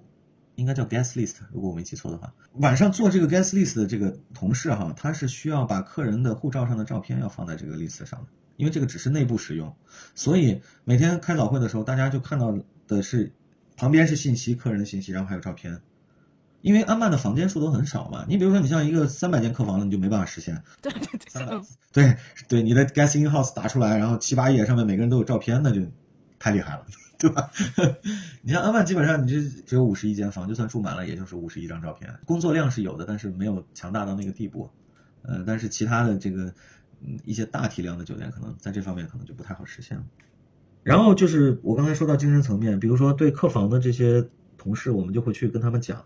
应该叫 guest list，如果我没记错的话。晚上做这个 guest list 的这个同事哈，他是需要把客人的护照上的照片要放在这个 list 上的，因为这个只是内部使用，所以每天开早会的时候，大家就看到的是旁边是信息，客人的信息，然后还有照片。因为安曼的房间数都很少嘛，你比如说你像一个三百间客房的，你就没办法实现。对对对，对对，你的 guest in house 打出来，然后七八页上面每个人都有照片，那就太厉害了。对吧？(laughs) 你像安曼，基本上你这只有五十一间房，就算住满了，也就是五十一张照片。工作量是有的，但是没有强大到那个地步。呃，但是其他的这个，嗯，一些大体量的酒店，可能在这方面可能就不太好实现了。然后就是我刚才说到精神层面，比如说对客房的这些同事，我们就会去跟他们讲。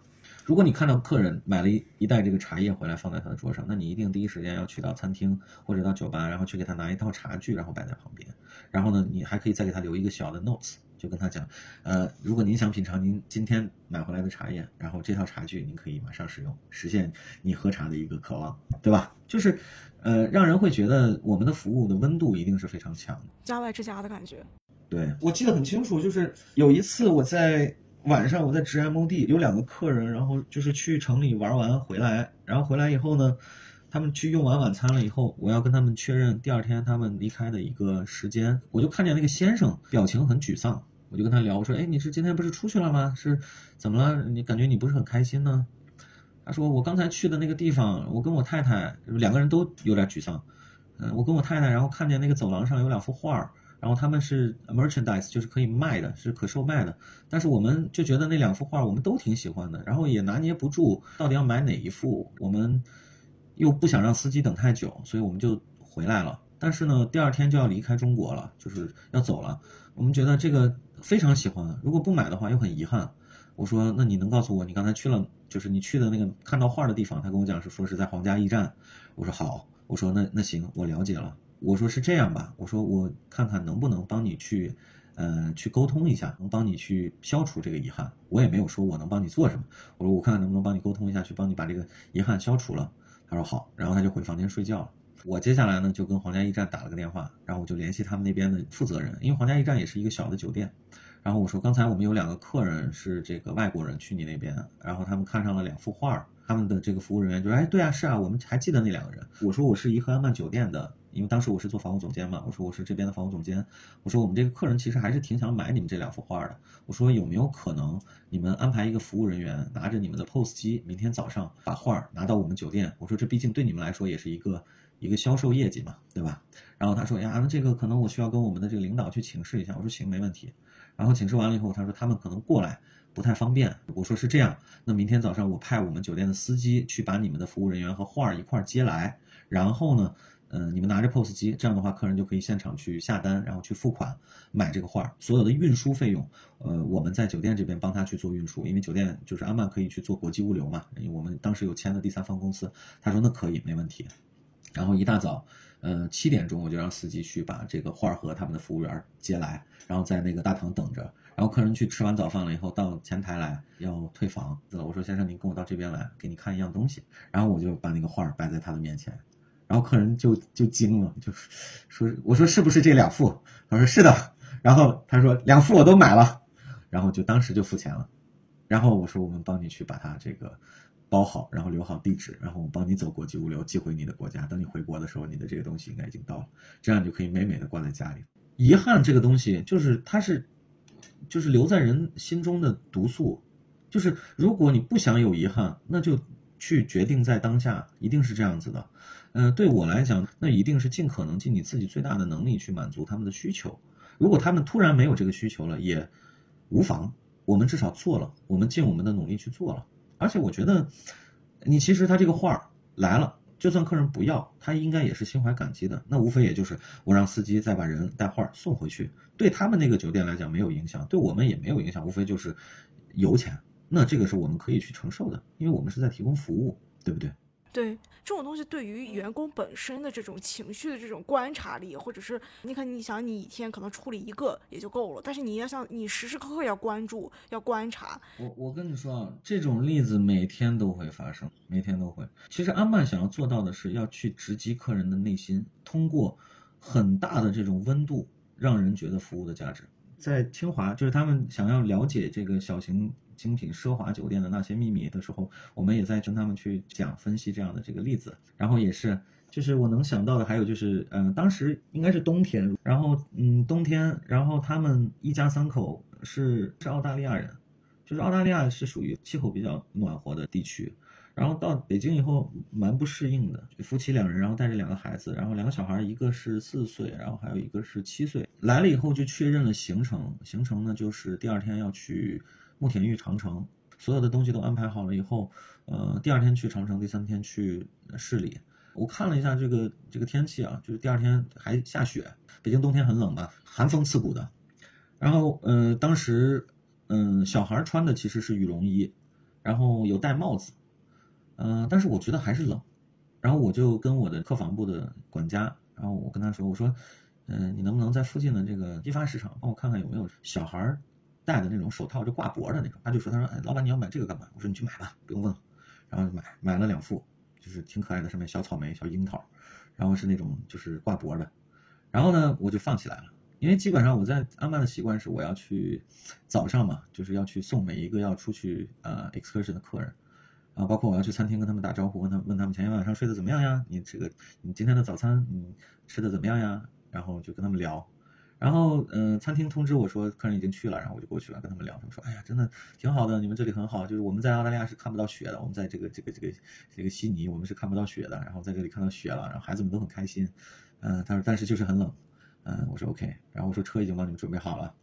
如果你看到客人买了一一袋这个茶叶回来放在他的桌上，那你一定第一时间要去到餐厅或者到酒吧，然后去给他拿一套茶具，然后摆在旁边。然后呢，你还可以再给他留一个小的 notes，就跟他讲，呃，如果您想品尝您今天买回来的茶叶，然后这套茶具您可以马上使用，实现你喝茶的一个渴望，对吧？就是，呃，让人会觉得我们的服务的温度一定是非常强的，家外之家的感觉。对，我记得很清楚，就是有一次我在。晚上我在直 M O D 有两个客人，然后就是去城里玩完回来，然后回来以后呢，他们去用完晚餐了以后，我要跟他们确认第二天他们离开的一个时间，我就看见那个先生表情很沮丧，我就跟他聊，我说，哎，你是今天不是出去了吗？是怎么了？你感觉你不是很开心呢？他说，我刚才去的那个地方，我跟我太太两个人都有点沮丧，嗯，我跟我太太，然后看见那个走廊上有两幅画儿。然后他们是 merchandise，就是可以卖的，是可售卖的。但是我们就觉得那两幅画我们都挺喜欢的，然后也拿捏不住到底要买哪一幅。我们又不想让司机等太久，所以我们就回来了。但是呢，第二天就要离开中国了，就是要走了。我们觉得这个非常喜欢，如果不买的话又很遗憾。我说，那你能告诉我你刚才去了，就是你去的那个看到画的地方？他跟我讲是说是在皇家驿站。我说好，我说那那行，我了解了。我说是这样吧，我说我看看能不能帮你去，呃，去沟通一下，能帮你去消除这个遗憾。我也没有说我能帮你做什么，我说我看看能不能帮你沟通一下，去帮你把这个遗憾消除了。他说好，然后他就回房间睡觉了。我接下来呢就跟皇家驿站打了个电话，然后我就联系他们那边的负责人，因为皇家驿站也是一个小的酒店。然后我说刚才我们有两个客人是这个外国人去你那边，然后他们看上了两幅画，他们的这个服务人员就说哎对啊是啊，我们还记得那两个人。我说我是颐和安曼酒店的。因为当时我是做房务总监嘛，我说我是这边的房务总监，我说我们这个客人其实还是挺想买你们这两幅画的，我说有没有可能你们安排一个服务人员拿着你们的 POS 机，明天早上把画拿到我们酒店？我说这毕竟对你们来说也是一个一个销售业绩嘛，对吧？然后他说呀，那这个可能我需要跟我们的这个领导去请示一下。我说行，没问题。然后请示完了以后，他说他们可能过来不太方便。我说是这样，那明天早上我派我们酒店的司机去把你们的服务人员和画儿一块接来，然后呢。嗯，你们拿着 POS 机，这样的话，客人就可以现场去下单，然后去付款买这个画。所有的运输费用，呃，我们在酒店这边帮他去做运输，因为酒店就是安曼可以去做国际物流嘛。因为我们当时有签的第三方公司，他说那可以，没问题。然后一大早，呃，七点钟我就让司机去把这个画和他们的服务员接来，然后在那个大堂等着。然后客人去吃完早饭了以后，到前台来要退房，我说先生您跟我到这边来，给你看一样东西。然后我就把那个画摆在他的面前。然后客人就就惊了，就说：“我说是不是这两副？”他说：“是的。”然后他说：“两副我都买了。”然后就当时就付钱了。然后我说：“我们帮你去把它这个包好，然后留好地址，然后我帮你走国际物流寄回你的国家。等你回国的时候，你的这个东西应该已经到了，这样你就可以美美的挂在家里。遗憾这个东西就是它是，就是留在人心中的毒素。就是如果你不想有遗憾，那就去决定在当下，一定是这样子的。”嗯，对我来讲，那一定是尽可能尽你自己最大的能力去满足他们的需求。如果他们突然没有这个需求了，也无妨。我们至少做了，我们尽我们的努力去做了。而且我觉得，你其实他这个画儿来了，就算客人不要，他应该也是心怀感激的。那无非也就是我让司机再把人带画送回去，对他们那个酒店来讲没有影响，对我们也没有影响，无非就是油钱。那这个是我们可以去承受的，因为我们是在提供服务，对不对？对这种东西，对于员工本身的这种情绪的这种观察力，或者是你看，你想你一天可能处理一个也就够了，但是你要想你时时刻刻要关注、要观察。我我跟你说啊，这种例子每天都会发生，每天都会。其实安曼想要做到的是，要去直击客人的内心，通过很大的这种温度，让人觉得服务的价值。在清华，就是他们想要了解这个小型。精品奢华酒店的那些秘密的时候，我们也在跟他们去讲分析这样的这个例子。然后也是，就是我能想到的还有就是，嗯，当时应该是冬天，然后嗯冬天，然后他们一家三口是是澳大利亚人，就是澳大利亚是属于气候比较暖和的地区，然后到北京以后蛮不适应的。夫妻两人，然后带着两个孩子，然后两个小孩，一个是四岁，然后还有一个是七岁。来了以后就确认了行程，行程呢就是第二天要去。慕田峪长城，所有的东西都安排好了以后，呃，第二天去长城，第三天去市里。我看了一下这个这个天气啊，就是第二天还下雪。北京冬天很冷吧，寒风刺骨的。然后，呃，当时，嗯，小孩穿的其实是羽绒衣，然后有戴帽子，嗯，但是我觉得还是冷。然后我就跟我的客房部的管家，然后我跟他说，我说，嗯，你能不能在附近的这个批发市场帮我看看有没有小孩。戴的那种手套，就挂脖的那种，他就说：“他说，哎，老板，你要买这个干嘛？”我说：“你去买吧，不用问了。”然后买买了两副，就是挺可爱的，上面小草莓、小樱桃，然后是那种就是挂脖的。然后呢，我就放起来了，因为基本上我在阿曼的习惯是我要去早上嘛，就是要去送每一个要出去呃 excursion 的客人，啊，包括我要去餐厅跟他们打招呼，问他们问他们前天晚上睡得怎么样呀？你这个你今天的早餐你吃的怎么样呀？然后就跟他们聊。然后，嗯，餐厅通知我说客人已经去了，然后我就过去了，跟他们聊。他们说：“哎呀，真的挺好的，你们这里很好。就是我们在澳大利亚是看不到雪的，我们在这个这个这个这个悉尼，我们是看不到雪的。然后在这里看到雪了，然后孩子们都很开心。嗯，他说，但是就是很冷。嗯，我说 OK。然后我说车已经帮你们准备好了。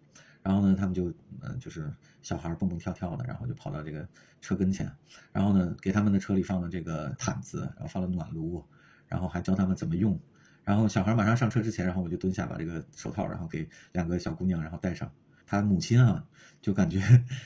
然后呢，他们就嗯，就是小孩蹦蹦跳跳的，然后就跑到这个车跟前，然后呢，给他们的车里放了这个毯子，然后放了暖炉，然后还教他们怎么用。”然后小孩马上上车之前，然后我就蹲下把这个手套，然后给两个小姑娘，然后戴上。他母亲啊，就感觉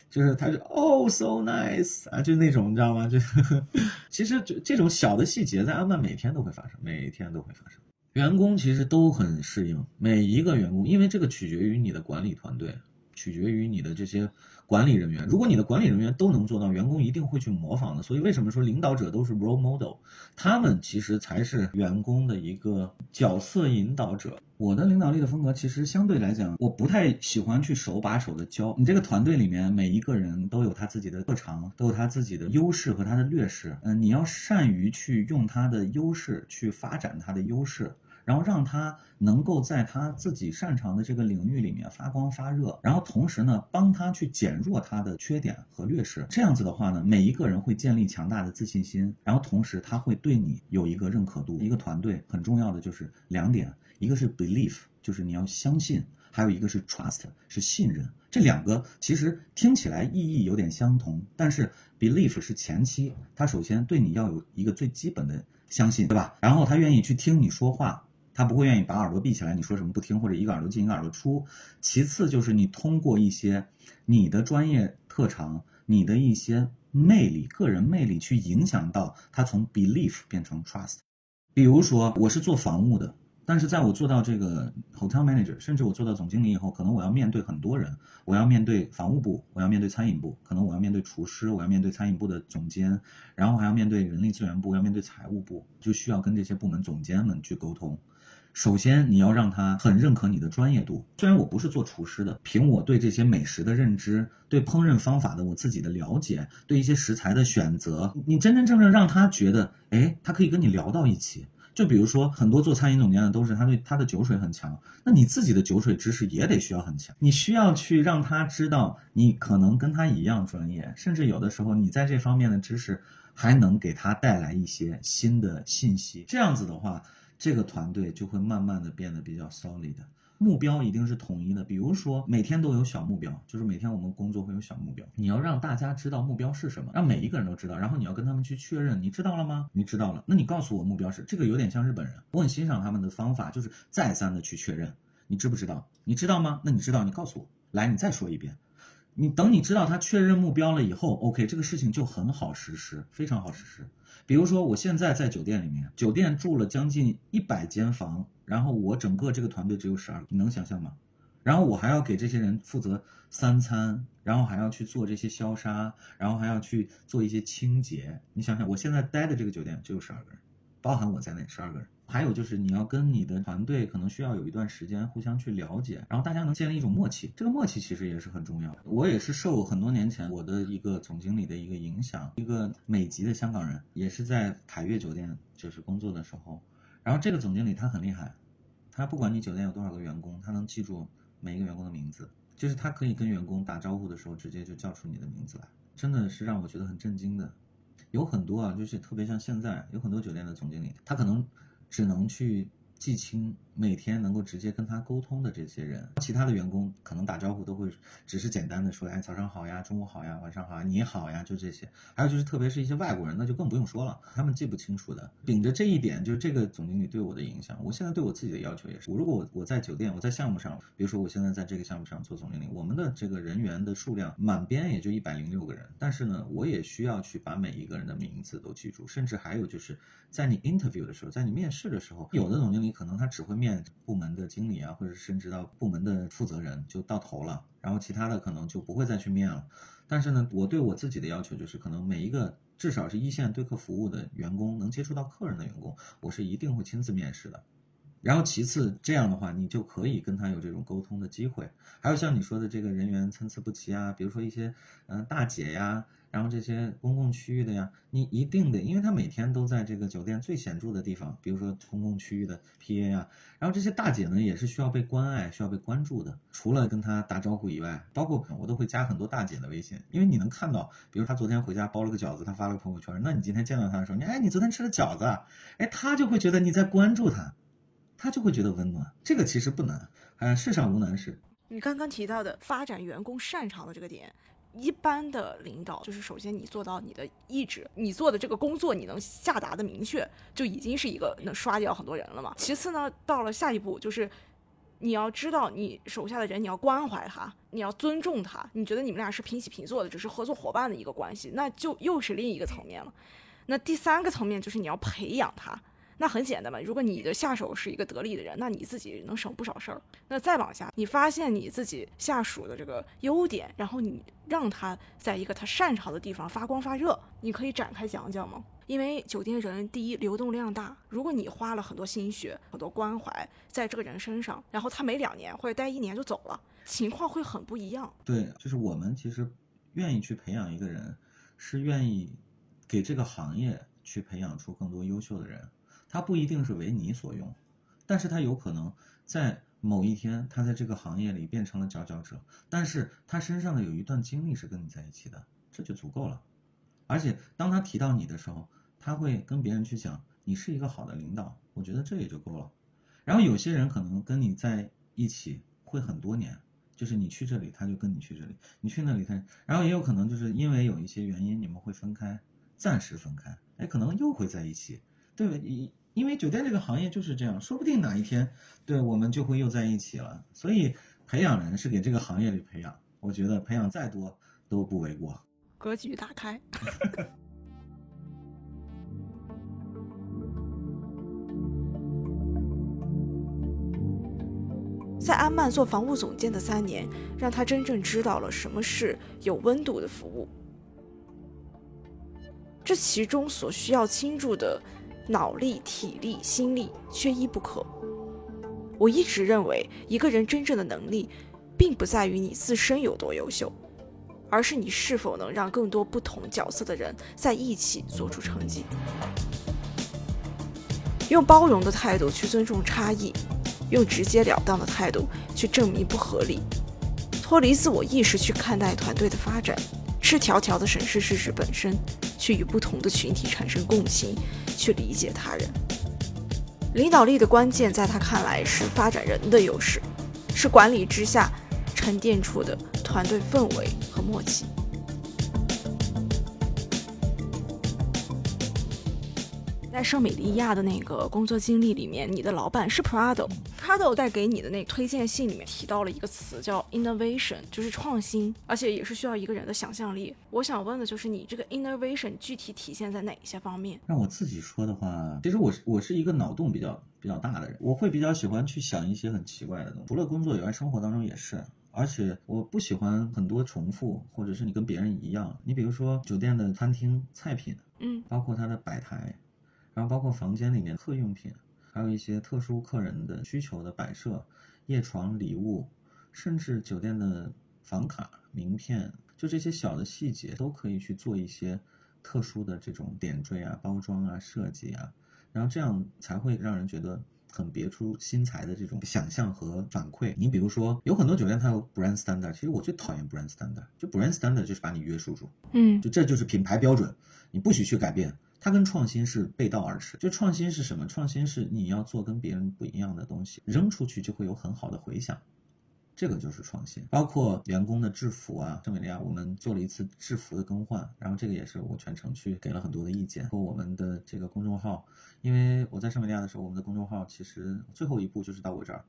就是他就哦，so nice 啊，就那种你知道吗？就呵呵其实就这种小的细节，在阿曼每天都会发生，每天都会发生。员工其实都很适应，每一个员工，因为这个取决于你的管理团队。取决于你的这些管理人员，如果你的管理人员都能做到，员工一定会去模仿的。所以为什么说领导者都是 role model？他们其实才是员工的一个角色引导者。我的领导力的风格其实相对来讲，我不太喜欢去手把手的教。你这个团队里面每一个人都有他自己的特长，都有他自己的优势和他的劣势。嗯，你要善于去用他的优势去发展他的优势。然后让他能够在他自己擅长的这个领域里面发光发热，然后同时呢，帮他去减弱他的缺点和劣势。这样子的话呢，每一个人会建立强大的自信心，然后同时他会对你有一个认可度。一个团队很重要的就是两点，一个是 belief，就是你要相信。还有一个是 trust，是信任。这两个其实听起来意义有点相同，但是 belief 是前期，他首先对你要有一个最基本的相信，对吧？然后他愿意去听你说话，他不会愿意把耳朵闭起来，你说什么不听，或者一个耳朵进一个耳朵出。其次就是你通过一些你的专业特长、你的一些魅力、个人魅力去影响到他从 belief 变成 trust。比如说，我是做房务的。但是在我做到这个 hotel manager，甚至我做到总经理以后，可能我要面对很多人，我要面对房务部，我要面对餐饮部，可能我要面对厨师，我要面对餐饮部的总监，然后还要面对人力资源部，要面对财务部，就需要跟这些部门总监们去沟通。首先，你要让他很认可你的专业度。虽然我不是做厨师的，凭我对这些美食的认知，对烹饪方法的我自己的了解，对一些食材的选择，你真真正正让他觉得，哎，他可以跟你聊到一起。就比如说，很多做餐饮总监的都是他对他的酒水很强，那你自己的酒水知识也得需要很强。你需要去让他知道，你可能跟他一样专业，甚至有的时候你在这方面的知识还能给他带来一些新的信息。这样子的话，这个团队就会慢慢的变得比较 solid。目标一定是统一的，比如说每天都有小目标，就是每天我们工作会有小目标，你要让大家知道目标是什么，让每一个人都知道，然后你要跟他们去确认，你知道了吗？你知道了，那你告诉我目标是这个，有点像日本人，我很欣赏他们的方法，就是再三的去确认，你知不知道？你知道吗？那你知道，你告诉我，来，你再说一遍。你等你知道他确认目标了以后，OK，这个事情就很好实施，非常好实施。比如说，我现在在酒店里面，酒店住了将近一百间房，然后我整个这个团队只有十二个，你能想象吗？然后我还要给这些人负责三餐，然后还要去做这些消杀，然后还要去做一些清洁。你想想，我现在待的这个酒店只有十二个人，包含我在内，十二个人。还有就是你要跟你的团队可能需要有一段时间互相去了解，然后大家能建立一种默契，这个默契其实也是很重要的。我也是受很多年前我的一个总经理的一个影响，一个美籍的香港人，也是在凯悦酒店就是工作的时候，然后这个总经理他很厉害，他不管你酒店有多少个员工，他能记住每一个员工的名字，就是他可以跟员工打招呼的时候直接就叫出你的名字来，真的是让我觉得很震惊的。有很多啊，就是特别像现在有很多酒店的总经理，他可能。只能去记清每天能够直接跟他沟通的这些人，其他的员工可能打招呼都会只是简单的说，哎，早上好呀，中午好呀，晚上好呀，你好呀，就这些。还有就是，特别是一些外国人，那就更不用说了，他们记不清楚的。秉着这一点，就是这个总经理对我的影响，我现在对我自己的要求也是，我如果我我在酒店，我在项目上，比如说我现在在这个项目上做总经理，我们的这个人员的数量满编也就一百零六个人，但是呢，我也需要去把每一个人的名字都记住，甚至还有就是在你 interview 的时候，在你面试的时候，有的总经理可能他只会面部门的。经理啊，或者升职到部门的负责人就到头了，然后其他的可能就不会再去面了。但是呢，我对我自己的要求就是，可能每一个至少是一线对客服务的员工，能接触到客人的员工，我是一定会亲自面试的。然后其次，这样的话你就可以跟他有这种沟通的机会。还有像你说的这个人员参差不齐啊，比如说一些嗯大姐呀。然后这些公共区域的呀，你一定得，因为他每天都在这个酒店最显著的地方，比如说公共区域的 PA 呀。然后这些大姐呢，也是需要被关爱、需要被关注的。除了跟他打招呼以外，包括我都会加很多大姐的微信，因为你能看到，比如他昨天回家包了个饺子，他发了个朋友圈，那你今天见到他的时候，你哎，你昨天吃了饺子，哎，他就会觉得你在关注他，他就会觉得温暖。这个其实不难，哎，世上无难事。你刚刚提到的发展员工擅长的这个点。一般的领导就是，首先你做到你的意志，你做的这个工作你能下达的明确，就已经是一个能刷掉很多人了嘛。其次呢，到了下一步就是，你要知道你手下的人，你要关怀他，你要尊重他，你觉得你们俩是平起平坐的，只是合作伙伴的一个关系，那就又是另一个层面了。那第三个层面就是你要培养他。那很简单嘛，如果你的下手是一个得力的人，那你自己能省不少事儿。那再往下，你发现你自己下属的这个优点，然后你让他在一个他擅长的地方发光发热，你可以展开讲讲吗？因为酒店人第一流动量大，如果你花了很多心血、很多关怀在这个人身上，然后他没两年或者待一年就走了，情况会很不一样。对，就是我们其实愿意去培养一个人，是愿意给这个行业去培养出更多优秀的人。他不一定是为你所用，但是他有可能在某一天，他在这个行业里变成了佼佼者，但是他身上的有一段经历是跟你在一起的，这就足够了。而且当他提到你的时候，他会跟别人去讲你是一个好的领导，我觉得这也就够了。然后有些人可能跟你在一起会很多年，就是你去这里，他就跟你去这里；你去那里，他然后也有可能就是因为有一些原因，你们会分开，暂时分开，哎，可能又会在一起，对吧？你因为酒店这个行业就是这样，说不定哪一天，对我们就会又在一起了。所以培养人是给这个行业里培养，我觉得培养再多都不为过。格局打开。(laughs) 在安曼做房务总监的三年，让他真正知道了什么是有温度的服务。这其中所需要倾注的脑力、体力、心力，缺一不可。我一直认为，一个人真正的能力，并不在于你自身有多优秀，而是你是否能让更多不同角色的人在一起做出成绩。用包容的态度去尊重差异。用直截了当的态度去证明不合理，脱离自我意识去看待团队的发展，赤条条的审视事实本身，去与不同的群体产生共情，去理解他人。领导力的关键，在他看来是发展人的优势，是管理之下沉淀出的团队氛围和默契。在圣美利亚的那个工作经历里面，你的老板是 Prado，Prado 带给你的那推荐信里面提到了一个词叫 innovation，就是创新，而且也是需要一个人的想象力。我想问的就是你这个 innovation 具体体现在哪一些方面？让我自己说的话，其实我是我是一个脑洞比较比较大的人，我会比较喜欢去想一些很奇怪的东西，除了工作以外，生活当中也是。而且我不喜欢很多重复，或者是你跟别人一样。你比如说酒店的餐厅菜品，嗯，包括它的摆台。然后包括房间里面客用品，还有一些特殊客人的需求的摆设，夜床礼物，甚至酒店的房卡名片，就这些小的细节都可以去做一些特殊的这种点缀啊、包装啊、设计啊，然后这样才会让人觉得很别出心裁的这种想象和反馈。你比如说，有很多酒店它有 brand standard，其实我最讨厌 brand standard，就 brand standard 就是把你约束住，嗯，就这就是品牌标准，你不许去改变。它跟创新是背道而驰。就创新是什么？创新是你要做跟别人不一样的东西，扔出去就会有很好的回响，这个就是创新。包括员工的制服啊，圣美利亚我们做了一次制服的更换，然后这个也是我全程去给了很多的意见。和我们的这个公众号，因为我在圣美利亚的时候，我们的公众号其实最后一步就是到我这儿。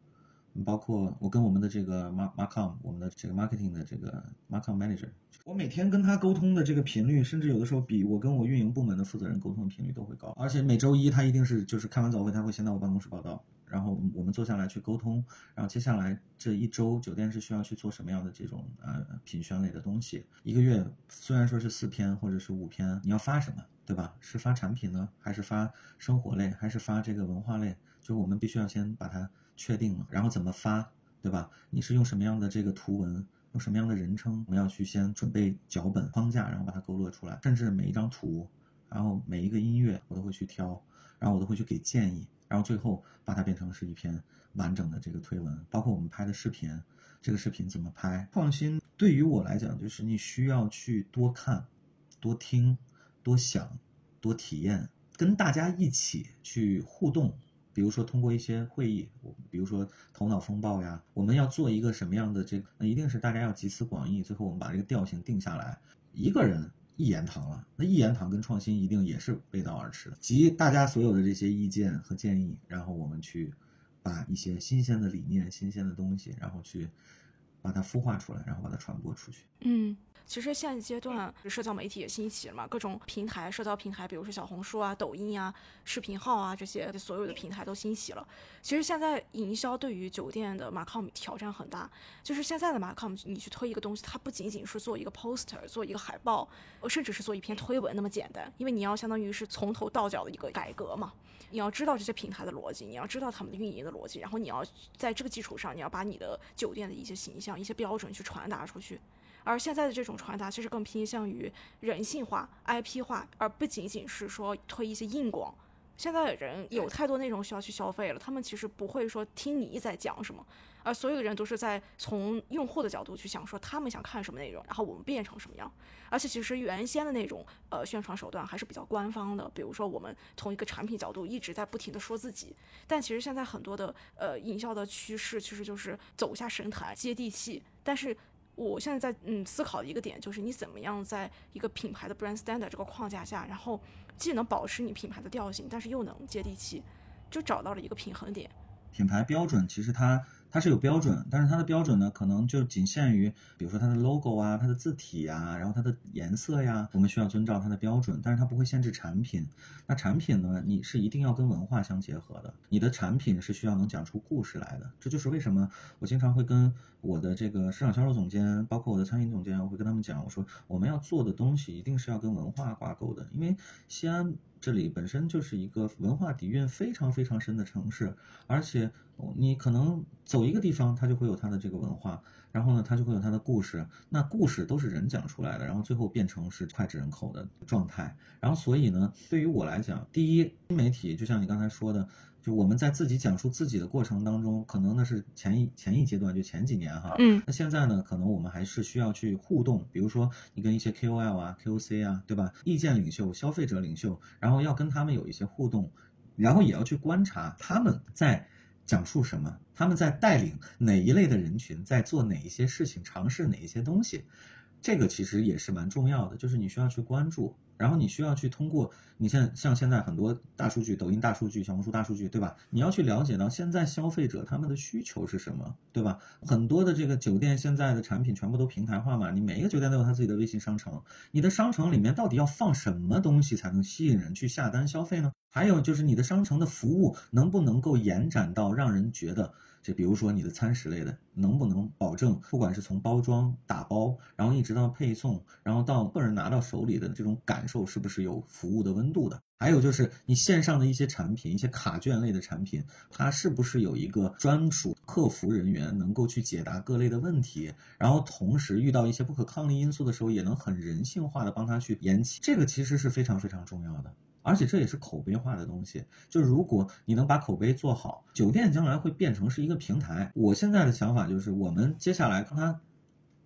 包括我跟我们的这个 Mark Markom，我们的这个 marketing 的这个 Markom manager，我每天跟他沟通的这个频率，甚至有的时候比我跟我运营部门的负责人沟通的频率都会高。而且每周一他一定是就是开完早会，他会先到我办公室报道，然后我们坐下来去沟通，然后接下来这一周酒店是需要去做什么样的这种呃品宣类的东西。一个月虽然说是四篇或者是五篇，你要发什么，对吧？是发产品呢，还是发生活类，还是发这个文化类？就是我们必须要先把它。确定了，然后怎么发，对吧？你是用什么样的这个图文，用什么样的人称？我们要去先准备脚本框架，然后把它勾勒出来。甚至每一张图，然后每一个音乐，我都会去挑，然后我都会去给建议，然后最后把它变成是一篇完整的这个推文。包括我们拍的视频，这个视频怎么拍？创新对于我来讲，就是你需要去多看、多听、多想、多体验，跟大家一起去互动。比如说通过一些会议，比如说头脑风暴呀，我们要做一个什么样的这个？那一定是大家要集思广益，最后我们把这个调性定下来。一个人一言堂了，那一言堂跟创新一定也是背道而驰的。集大家所有的这些意见和建议，然后我们去把一些新鲜的理念、新鲜的东西，然后去把它孵化出来，然后把它传播出去。嗯。其实现阶段社交媒体也兴起了嘛，各种平台、社交平台，比如说小红书啊、抖音啊、视频号啊这些，所有的平台都兴起了。其实现在营销对于酒店的马 com 挑战很大，就是现在的马 com，你去推一个东西，它不仅仅是做一个 poster、做一个海报，甚至是做一篇推文那么简单，因为你要相当于是从头到脚的一个改革嘛。你要知道这些平台的逻辑，你要知道他们的运营的逻辑，然后你要在这个基础上，你要把你的酒店的一些形象、一些标准去传达出去。而现在的这种传达，其实更偏向于人性化、IP 化，而不仅仅是说推一些硬广，现在的人有太多内容需要去消费了，他们其实不会说听你在讲什么，而所有的人都是在从用户的角度去想说他们想看什么内容，然后我们变成什么样。而且其实原先的那种呃宣传手段还是比较官方的，比如说我们从一个产品角度一直在不停的说自己，但其实现在很多的呃营销的趋势其实就是走下神坛，接地气。但是我现在在嗯思考的一个点就是你怎么样在一个品牌的 brand standard 这个框架下，然后。既能保持你品牌的调性，但是又能接地气，就找到了一个平衡点。品牌标准其实它。它是有标准，但是它的标准呢，可能就仅限于，比如说它的 logo 啊，它的字体呀，然后它的颜色呀，我们需要遵照它的标准，但是它不会限制产品。那产品呢，你是一定要跟文化相结合的，你的产品是需要能讲出故事来的。这就是为什么我经常会跟我的这个市场销售总监，包括我的餐饮总监，我会跟他们讲，我说我们要做的东西一定是要跟文化挂钩的，因为西安这里本身就是一个文化底蕴非常非常深的城市，而且。你可能走一个地方，它就会有它的这个文化，然后呢，它就会有它的故事。那故事都是人讲出来的，然后最后变成是脍炙人口的状态。然后所以呢，对于我来讲，第一，新媒体就像你刚才说的，就我们在自己讲述自己的过程当中，可能那是前一前一阶段，就前几年哈。嗯。那现在呢，可能我们还是需要去互动，比如说你跟一些 KOL 啊、KOC 啊，对吧？意见领袖、消费者领袖，然后要跟他们有一些互动，然后也要去观察他们在。讲述什么？他们在带领哪一类的人群，在做哪一些事情，尝试哪一些东西？这个其实也是蛮重要的，就是你需要去关注，然后你需要去通过，你像像现在很多大数据，抖音大数据、小红书大数据，对吧？你要去了解到现在消费者他们的需求是什么，对吧？很多的这个酒店现在的产品全部都平台化嘛，你每一个酒店都有他自己的微信商城，你的商城里面到底要放什么东西才能吸引人去下单消费呢？还有就是你的商城的服务能不能够延展到让人觉得？就比如说你的餐食类的，能不能保证，不管是从包装打包，然后一直到配送，然后到个人拿到手里的这种感受，是不是有服务的温度的？还有就是你线上的一些产品，一些卡券类的产品，它是不是有一个专属客服人员能够去解答各类的问题，然后同时遇到一些不可抗力因素的时候，也能很人性化的帮他去延期，这个其实是非常非常重要的。而且这也是口碑化的东西，就如果你能把口碑做好，酒店将来会变成是一个平台。我现在的想法就是，我们接下来让它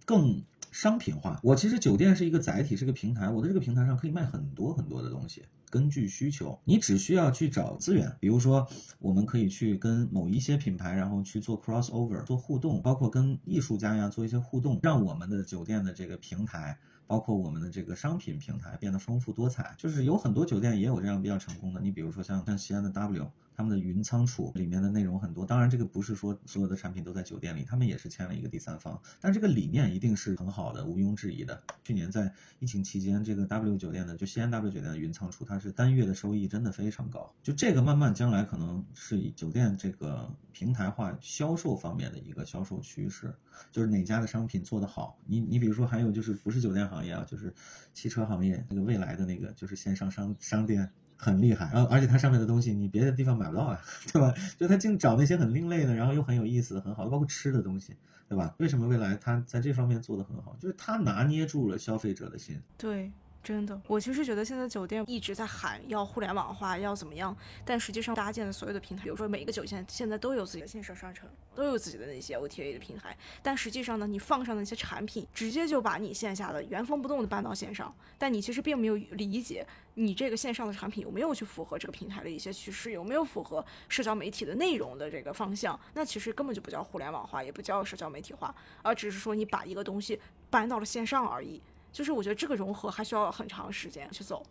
更商品化。我其实酒店是一个载体，是个平台，我的这个平台上可以卖很多很多的东西。根据需求，你只需要去找资源，比如说我们可以去跟某一些品牌，然后去做 cross over，做互动，包括跟艺术家呀做一些互动，让我们的酒店的这个平台。包括我们的这个商品平台变得丰富多彩，就是有很多酒店也有这样比较成功的。你比如说像像西安的 W。他们的云仓储里面的内容很多，当然这个不是说所有的产品都在酒店里，他们也是签了一个第三方，但这个理念一定是很好的，毋庸置疑的。去年在疫情期间，这个 W 酒店的就西安 W 酒店的云仓储，它是单月的收益真的非常高。就这个慢慢将来可能是以酒店这个平台化销售方面的一个销售趋势，就是哪家的商品做得好，你你比如说还有就是不是酒店行业啊，就是汽车行业，那个未来的那个就是线上商商店。很厉害，然后而且它上面的东西你别的地方买不到啊，对吧？就他净找那些很另类的，然后又很有意思、很好，包括吃的东西，对吧？为什么未来他在这方面做的很好？就是他拿捏住了消费者的心。对。真的，我其实觉得现在酒店一直在喊要互联网化，要怎么样，但实际上搭建的所有的平台，比如说每一个酒店现在都有自己的线上商城，都有自己的那些 OTA 的平台，但实际上呢，你放上那些产品，直接就把你线下的原封不动的搬到线上，但你其实并没有理解你这个线上的产品有没有去符合这个平台的一些趋势，有没有符合社交媒体的内容的这个方向，那其实根本就不叫互联网化，也不叫社交媒体化，而只是说你把一个东西搬到了线上而已。就是我觉得这个融合还需要很长时间去走，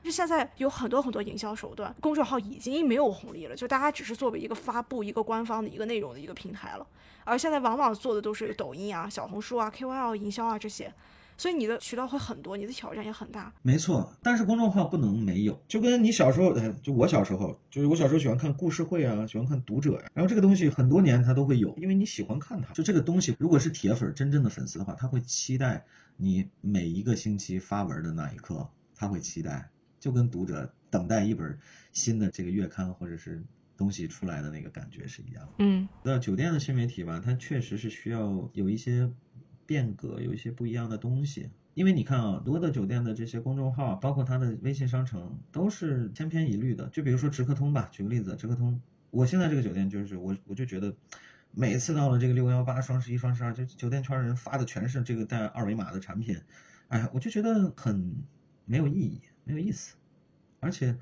就现在有很多很多营销手段，公众号已经没有红利了，就大家只是作为一个发布一个官方的一个内容的一个平台了，而现在往往做的都是抖音啊、小红书啊、KOL 营销啊这些，所以你的渠道会很多，你的挑战也很大。没错，但是公众号不能没有，就跟你小时候，就我小时候，就是我小时候喜欢看故事会啊，喜欢看读者呀，然后这个东西很多年它都会有，因为你喜欢看它，就这个东西如果是铁粉，真正的粉丝的话，他会期待。你每一个星期发文的那一刻，他会期待，就跟读者等待一本新的这个月刊或者是东西出来的那个感觉是一样的。嗯，那酒店的新媒体吧，它确实是需要有一些变革，有一些不一样的东西。因为你看啊，多的酒店的这些公众号，包括它的微信商城，都是千篇一律的。就比如说直客通吧，举个例子，直客通，我现在这个酒店就是我，我就觉得，每次到了这个六幺八、双十一、双十二，就酒店圈人发的全是这个带二维码的产品，哎，我就觉得很没有意义，没有意思，而且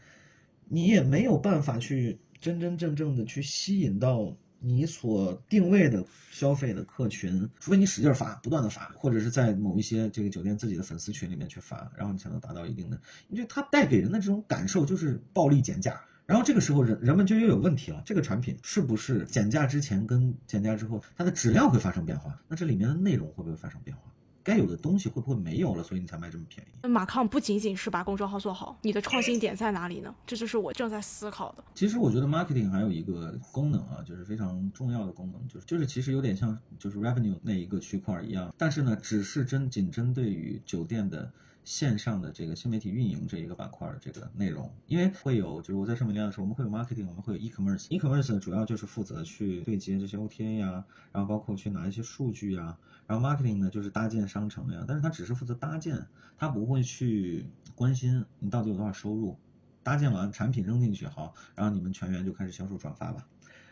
你也没有办法去真真正正的去吸引到。你所定位的消费的客群，除非你使劲发，不断的发，或者是在某一些这个酒店自己的粉丝群里面去发，然后你才能达到一定的。因为它带给人的这种感受就是暴力减价，然后这个时候人人们就又有问题了，这个产品是不是减价之前跟减价之后它的质量会发生变化？那这里面的内容会不会发生变化？该有的东西会不会没有了，所以你才卖这么便宜？马康不仅仅是把公众号做好，你的创新点在哪里呢？这就是我正在思考的。其实我觉得 marketing 还有一个功能啊，就是非常重要的功能，就是就是其实有点像就是 revenue 那一个区块一样，但是呢，只是针仅针对于酒店的。线上的这个新媒体运营这一个板块的这个内容，因为会有，就是我在上面聊的时候，我们会有 marketing，我们会有 e-commerce，e-commerce 主要就是负责去对接这些 OTA 呀，然后包括去拿一些数据呀，然后 marketing 呢就是搭建商城呀，但是它只是负责搭建，它不会去关心你到底有多少收入，搭建完产品扔进去好，然后你们全员就开始销售转发吧，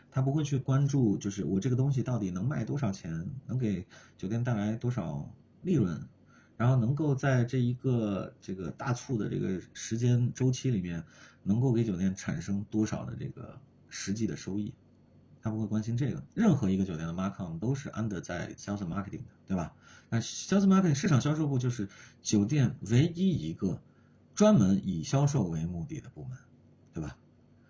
他不会去关注就是我这个东西到底能卖多少钱，能给酒店带来多少利润。然后能够在这一个这个大促的这个时间周期里面，能够给酒店产生多少的这个实际的收益，他不会关心这个。任何一个酒店的 market 都是 under 在 sales marketing 的，对吧？那 sales marketing 市场销售部就是酒店唯一一个专门以销售为目的的部门，对吧？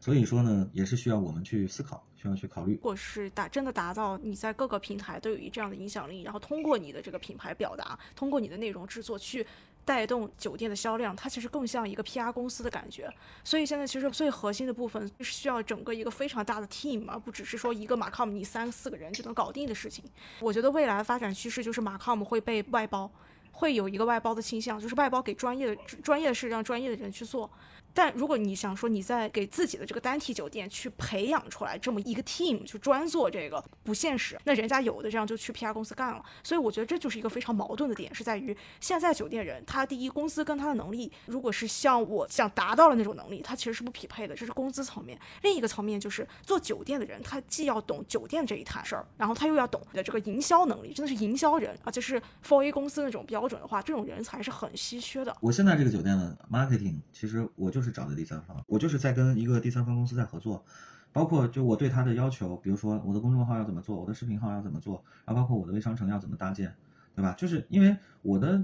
所以说呢，也是需要我们去思考，需要去考虑。如果是达真的达到你在各个平台都有一这样的影响力，然后通过你的这个品牌表达，通过你的内容制作去带动酒店的销量，它其实更像一个 PR 公司的感觉。所以现在其实最核心的部分是需要整个一个非常大的 team，而不只是说一个马 com 你三四个人就能搞定的事情。我觉得未来发展趋势就是马 com 会被外包，会有一个外包的倾向，就是外包给专业的专业的事让专业的人去做。但如果你想说你在给自己的这个单体酒店去培养出来这么一个 team，就专做这个不现实。那人家有的这样就去 PR 公司干了。所以我觉得这就是一个非常矛盾的点，是在于现在酒店人他第一工资跟他的能力，如果是像我想达到了那种能力，他其实是不匹配的，这是工资层面。另一个层面就是做酒店的人，他既要懂酒店这一摊事儿，然后他又要懂你的这个营销能力，真的是营销人，而且是 For A 公司那种标准的话，这种人才是很稀缺的。我现在这个酒店的 marketing，其实我就。就是找的第三方，我就是在跟一个第三方公司在合作，包括就我对他的要求，比如说我的公众号要怎么做，我的视频号要怎么做，然后包括我的微商城要怎么搭建，对吧？就是因为我的。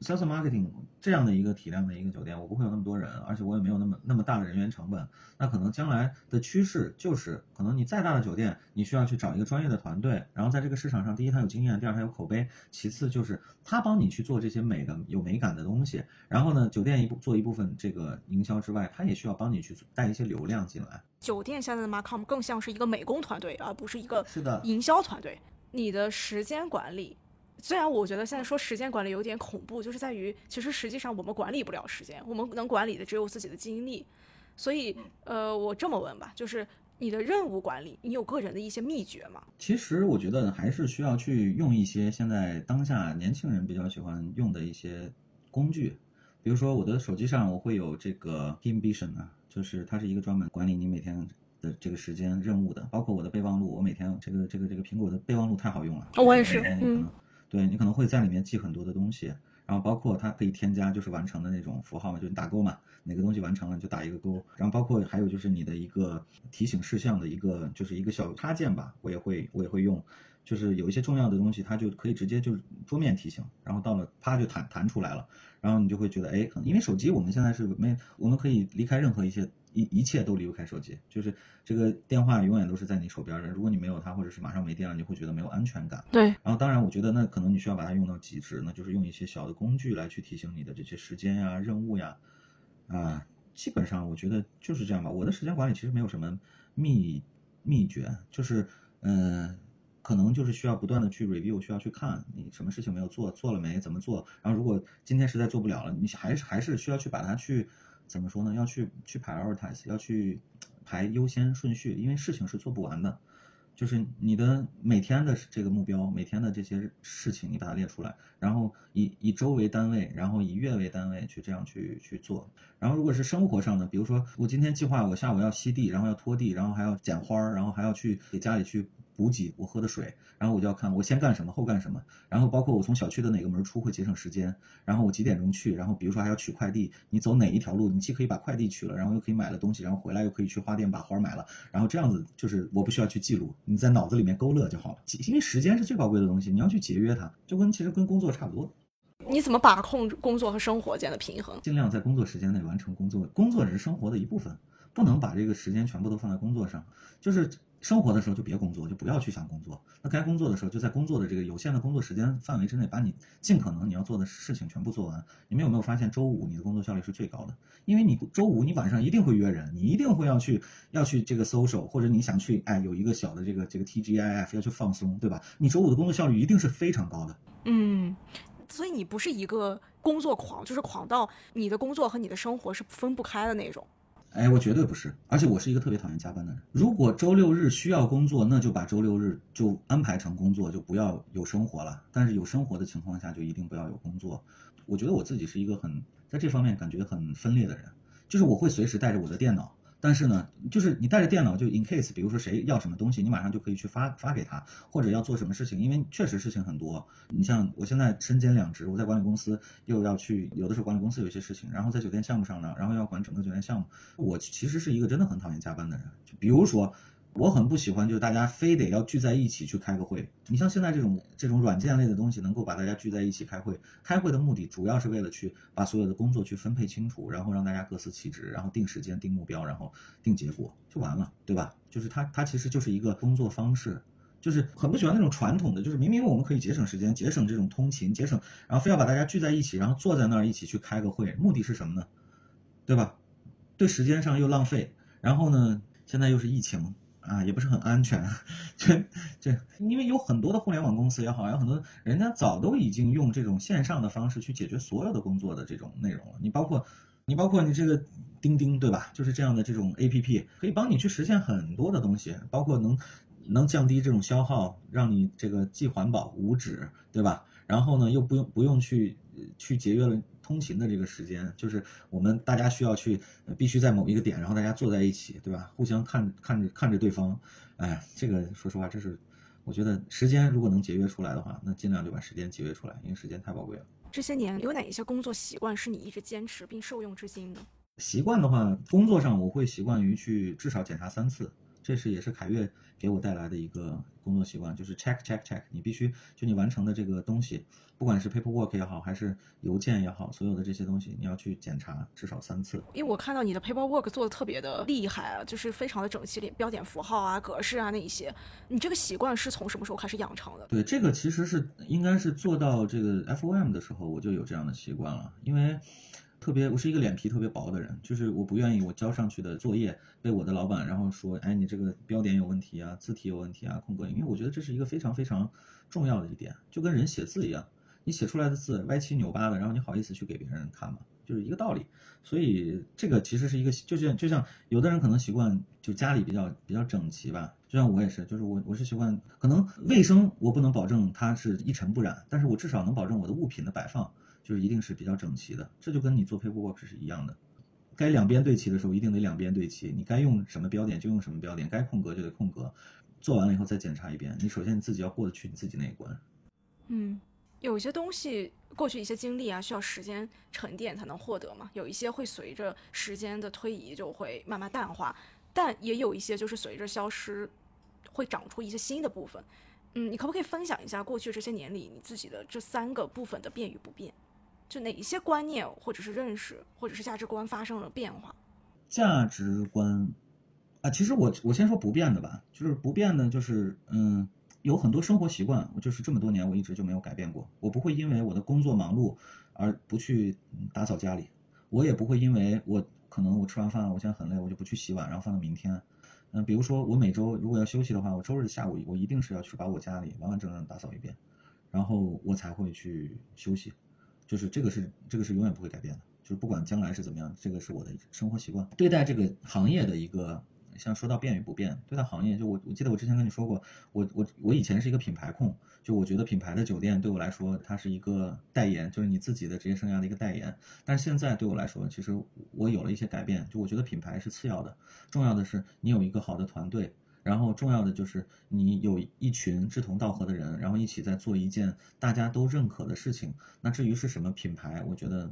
Sales marketing 这样的一个体量的一个酒店，我不会有那么多人，而且我也没有那么那么大的人员成本。那可能将来的趋势就是，可能你再大的酒店，你需要去找一个专业的团队，然后在这个市场上，第一他有经验，第二他有口碑，其次就是他帮你去做这些美的有美感的东西。然后呢，酒店一部做一部分这个营销之外，他也需要帮你去带一些流量进来。酒店现在的 marketing 更像是一个美工团队，而不是一个是的营销团队。你的时间管理。虽然我觉得现在说时间管理有点恐怖，就是在于其实实际上我们管理不了时间，我们能管理的只有自己的精力。所以，呃，我这么问吧，就是你的任务管理，你有个人的一些秘诀吗？其实我觉得还是需要去用一些现在当下年轻人比较喜欢用的一些工具，比如说我的手机上我会有这个 Team Vision 啊，就是它是一个专门管理你每天的这个时间任务的，包括我的备忘录，我每天这个这个这个苹果的备忘录太好用了，我也是，嗯。对你可能会在里面记很多的东西，然后包括它可以添加就是完成的那种符号嘛，就是打勾嘛，哪个东西完成了就打一个勾。然后包括还有就是你的一个提醒事项的一个就是一个小插件吧，我也会我也会用，就是有一些重要的东西它就可以直接就是桌面提醒，然后到了啪就弹弹出来了，然后你就会觉得哎，因为手机我们现在是没我们可以离开任何一些。一一切都离不开手机，就是这个电话永远都是在你手边的。如果你没有它，或者是马上没电了，你会觉得没有安全感。对。然后，当然，我觉得那可能你需要把它用到极致，那就是用一些小的工具来去提醒你的这些时间呀、任务呀。啊，基本上我觉得就是这样吧。我的时间管理其实没有什么秘秘诀，就是嗯，可能就是需要不断的去 review，需要去看你什么事情没有做，做了没，怎么做。然后，如果今天实在做不了了，你还是还是需要去把它去。怎么说呢？要去去 prioritize，要去排优先顺序，因为事情是做不完的。就是你的每天的这个目标，每天的这些事情，你把它列出来，然后以以周为单位，然后以月为单位去这样去去做。然后如果是生活上的，比如说我今天计划我下午要吸地，然后要拖地，然后还要剪花儿，然后还要去给家里去。补给我喝的水，然后我就要看我先干什么后干什么，然后包括我从小区的哪个门出会节省时间，然后我几点钟去，然后比如说还要取快递，你走哪一条路，你既可以把快递取了，然后又可以买了东西，然后回来又可以去花店把花买了，然后这样子就是我不需要去记录，你在脑子里面勾勒就好了。因为时间是最宝贵的东西，你要去节约它，就跟其实跟工作差不多。你怎么把控工作和生活间的平衡？尽量在工作时间内完成工作，工作只是生活的一部分，不能把这个时间全部都放在工作上，就是。生活的时候就别工作，就不要去想工作。那该工作的时候，就在工作的这个有限的工作时间范围之内，把你尽可能你要做的事情全部做完。你们有没有发现，周五你的工作效率是最高的？因为你周五你晚上一定会约人，你一定会要去要去这个 social，或者你想去哎有一个小的这个这个 TGIF 要去放松，对吧？你周五的工作效率一定是非常高的。嗯，所以你不是一个工作狂，就是狂到你的工作和你的生活是分不开的那种。哎，我绝对不是，而且我是一个特别讨厌加班的人。如果周六日需要工作，那就把周六日就安排成工作，就不要有生活了。但是有生活的情况下，就一定不要有工作。我觉得我自己是一个很在这方面感觉很分裂的人，就是我会随时带着我的电脑。但是呢，就是你带着电脑，就 in case，比如说谁要什么东西，你马上就可以去发发给他，或者要做什么事情，因为确实事情很多。你像我现在身兼两职，我在管理公司又要去，有的时候管理公司有一些事情，然后在酒店项目上呢，然后要管整个酒店项目。我其实是一个真的很讨厌加班的人，就比如说。我很不喜欢，就是大家非得要聚在一起去开个会。你像现在这种这种软件类的东西，能够把大家聚在一起开会，开会的目的主要是为了去把所有的工作去分配清楚，然后让大家各司其职，然后定时间、定目标，然后定结果就完了，对吧？就是它它其实就是一个工作方式，就是很不喜欢那种传统的，就是明明我们可以节省时间、节省这种通勤、节省，然后非要把大家聚在一起，然后坐在那儿一起去开个会，目的是什么呢？对吧？对时间上又浪费，然后呢，现在又是疫情。啊，也不是很安全，(laughs) 这这，因为有很多的互联网公司也好，有很多人家早都已经用这种线上的方式去解决所有的工作的这种内容了。你包括，你包括你这个钉钉，对吧？就是这样的这种 A P P 可以帮你去实现很多的东西，包括能能降低这种消耗，让你这个既环保无纸，对吧？然后呢，又不用不用去去节约了。通勤的这个时间，就是我们大家需要去，必须在某一个点，然后大家坐在一起，对吧？互相看看着看着对方，哎，这个说实话，这是我觉得时间如果能节约出来的话，那尽量就把时间节约出来，因为时间太宝贵了。这些年有哪一些工作习惯是你一直坚持并受用至今的？习惯的话，工作上我会习惯于去至少检查三次。这是也是凯越给我带来的一个工作习惯，就是 check check check，你必须就你完成的这个东西，不管是 paperwork 也好，还是邮件也好，所有的这些东西你要去检查至少三次。因为我看到你的 paperwork 做的特别的厉害啊，就是非常的整齐，标点符号啊、格式啊那一些。你这个习惯是从什么时候开始养成的？对，这个其实是应该是做到这个 FOM 的时候我就有这样的习惯了，因为。特别，我是一个脸皮特别薄的人，就是我不愿意我交上去的作业被我的老板然后说，哎，你这个标点有问题啊，字体有问题啊，空格，因为我觉得这是一个非常非常重要的一点，就跟人写字一样，你写出来的字歪七扭八的，然后你好意思去给别人看吗？就是一个道理。所以这个其实是一个，就像就像有的人可能习惯就家里比较比较整齐吧，就像我也是，就是我我是习惯，可能卫生我不能保证它是一尘不染，但是我至少能保证我的物品的摆放。就一定是比较整齐的，这就跟你做 paperwork 是一样的，该两边对齐的时候一定得两边对齐，你该用什么标点就用什么标点，该空格就得空格，做完了以后再检查一遍。你首先你自己要过得去你自己那一关。嗯，有一些东西过去一些经历啊，需要时间沉淀才能获得嘛，有一些会随着时间的推移就会慢慢淡化，但也有一些就是随着消失会长出一些新的部分。嗯，你可不可以分享一下过去这些年里你自己的这三个部分的变与不变？就哪一些观念，或者是认识，或者是价值观发生了变化？价值观啊，其实我我先说不变的吧，就是不变的，就是嗯，有很多生活习惯，我就是这么多年我一直就没有改变过。我不会因为我的工作忙碌而不去打扫家里，我也不会因为我可能我吃完饭我现在很累，我就不去洗碗，然后放到明天。嗯，比如说我每周如果要休息的话，我周日下午我一定是要去把我家里完完整整打扫一遍，然后我才会去休息。就是这个是这个是永远不会改变的，就是不管将来是怎么样，这个是我的生活习惯。对待这个行业的一个像说到变与不变，对待行业，就我我记得我之前跟你说过，我我我以前是一个品牌控，就我觉得品牌的酒店对我来说，它是一个代言，就是你自己的职业生涯的一个代言。但是现在对我来说，其实我有了一些改变，就我觉得品牌是次要的，重要的是你有一个好的团队，然后重要的就是你有一群志同道合的人，然后一起在做一件大家都认可的事情。那至于是什么品牌，我觉得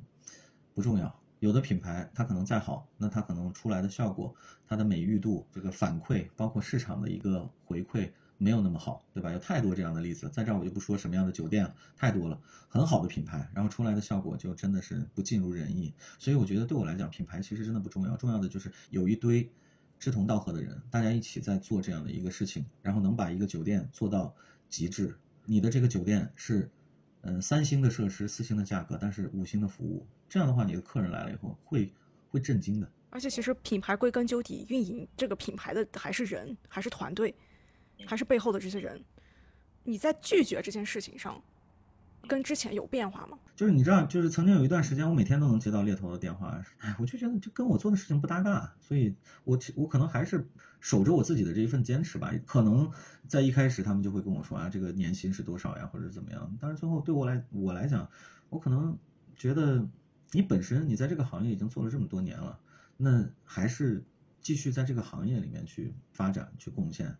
不重要。有的品牌它可能再好，那它可能出来的效果、它的美誉度、这个反馈，包括市场的一个回馈没有那么好，对吧？有太多这样的例子，在这儿我就不说什么样的酒店了，太多了。很好的品牌，然后出来的效果就真的是不尽如人意。所以我觉得对我来讲，品牌其实真的不重要，重要的就是有一堆志同道合的人，大家一起在做这样的一个事情，然后能把一个酒店做到极致。你的这个酒店是。嗯，三星的设施，四星的价格，但是五星的服务，这样的话，你的客人来了以后会会震惊的。而且，其实品牌归根究底，运营这个品牌的还是人，还是团队，还是背后的这些人。你在拒绝这件事情上。跟之前有变化吗？就是你知道，就是曾经有一段时间，我每天都能接到猎头的电话，哎，我就觉得这跟我做的事情不搭嘎，所以我我可能还是守着我自己的这一份坚持吧。可能在一开始他们就会跟我说啊，这个年薪是多少呀，或者怎么样。但是最后对我来我来讲，我可能觉得你本身你在这个行业已经做了这么多年了，那还是继续在这个行业里面去发展、去贡献，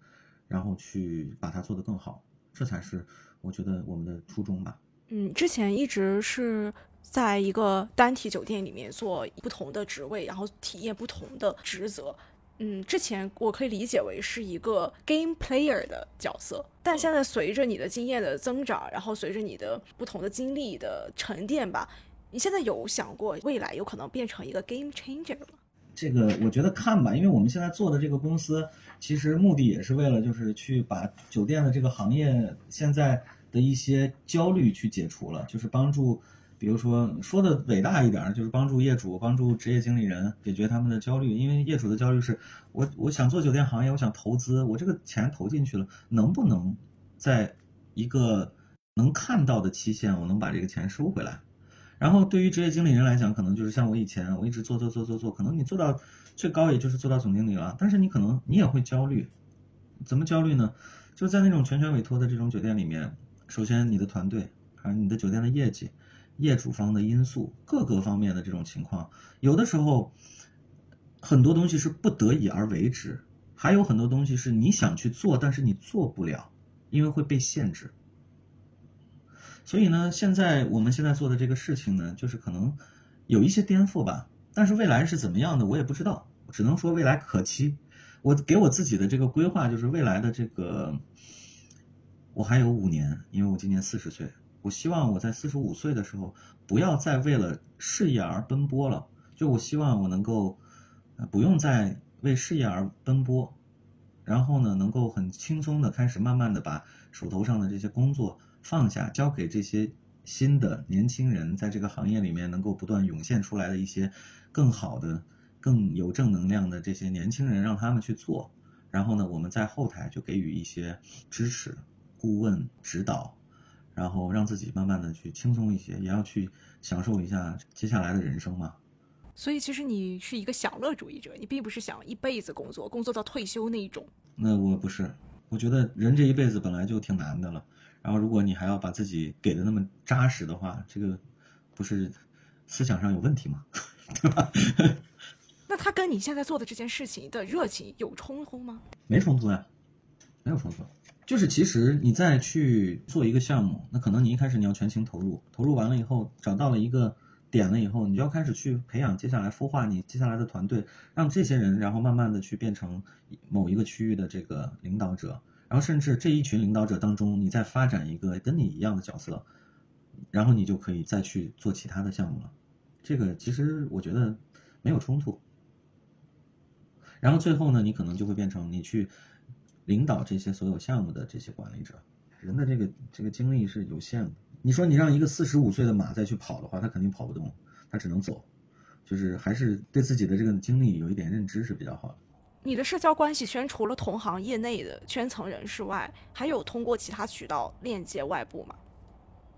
然后去把它做得更好，这才是我觉得我们的初衷吧。嗯，之前一直是在一个单体酒店里面做不同的职位，然后体验不同的职责。嗯，之前我可以理解为是一个 game player 的角色，但现在随着你的经验的增长，然后随着你的不同的经历的沉淀吧，你现在有想过未来有可能变成一个 game changer 吗？这个我觉得看吧，因为我们现在做的这个公司，其实目的也是为了就是去把酒店的这个行业现在。的一些焦虑去解除了，就是帮助，比如说说的伟大一点，就是帮助业主、帮助职业经理人解决他们的焦虑。因为业主的焦虑是，我我想做酒店行业，我想投资，我这个钱投进去了，能不能在一个能看到的期限，我能把这个钱收回来？然后对于职业经理人来讲，可能就是像我以前，我一直做做做做做，可能你做到最高也就是做到总经理了，但是你可能你也会焦虑，怎么焦虑呢？就在那种全权委托的这种酒店里面。首先，你的团队，还有你的酒店的业绩，业主方的因素，各个方面的这种情况，有的时候很多东西是不得已而为之，还有很多东西是你想去做，但是你做不了，因为会被限制。所以呢，现在我们现在做的这个事情呢，就是可能有一些颠覆吧，但是未来是怎么样的，我也不知道，只能说未来可期。我给我自己的这个规划就是未来的这个。我还有五年，因为我今年四十岁。我希望我在四十五岁的时候，不要再为了事业而奔波了。就我希望我能够，不用再为事业而奔波，然后呢，能够很轻松的开始，慢慢的把手头上的这些工作放下，交给这些新的年轻人，在这个行业里面能够不断涌现出来的一些更好的、更有正能量的这些年轻人，让他们去做。然后呢，我们在后台就给予一些支持。顾问指导，然后让自己慢慢的去轻松一些，也要去享受一下接下来的人生嘛。所以其实你是一个享乐主义者，你并不是想一辈子工作，工作到退休那一种。那我不是，我觉得人这一辈子本来就挺难的了，然后如果你还要把自己给的那么扎实的话，这个不是思想上有问题吗？(laughs) 对吧？那他跟你现在做的这件事情的热情有冲突吗？没冲突呀，没有冲突。就是其实你再去做一个项目，那可能你一开始你要全情投入，投入完了以后找到了一个点了以后，你就要开始去培养接下来孵化你接下来的团队，让这些人然后慢慢的去变成某一个区域的这个领导者，然后甚至这一群领导者当中，你再发展一个跟你一样的角色，然后你就可以再去做其他的项目了。这个其实我觉得没有冲突。然后最后呢，你可能就会变成你去。领导这些所有项目的这些管理者，人的这个这个精力是有限的。你说你让一个四十五岁的马再去跑的话，他肯定跑不动，他只能走。就是还是对自己的这个经历有一点认知是比较好的。你的社交关系圈除了同行业内的圈层人士外，还有通过其他渠道链接外部吗？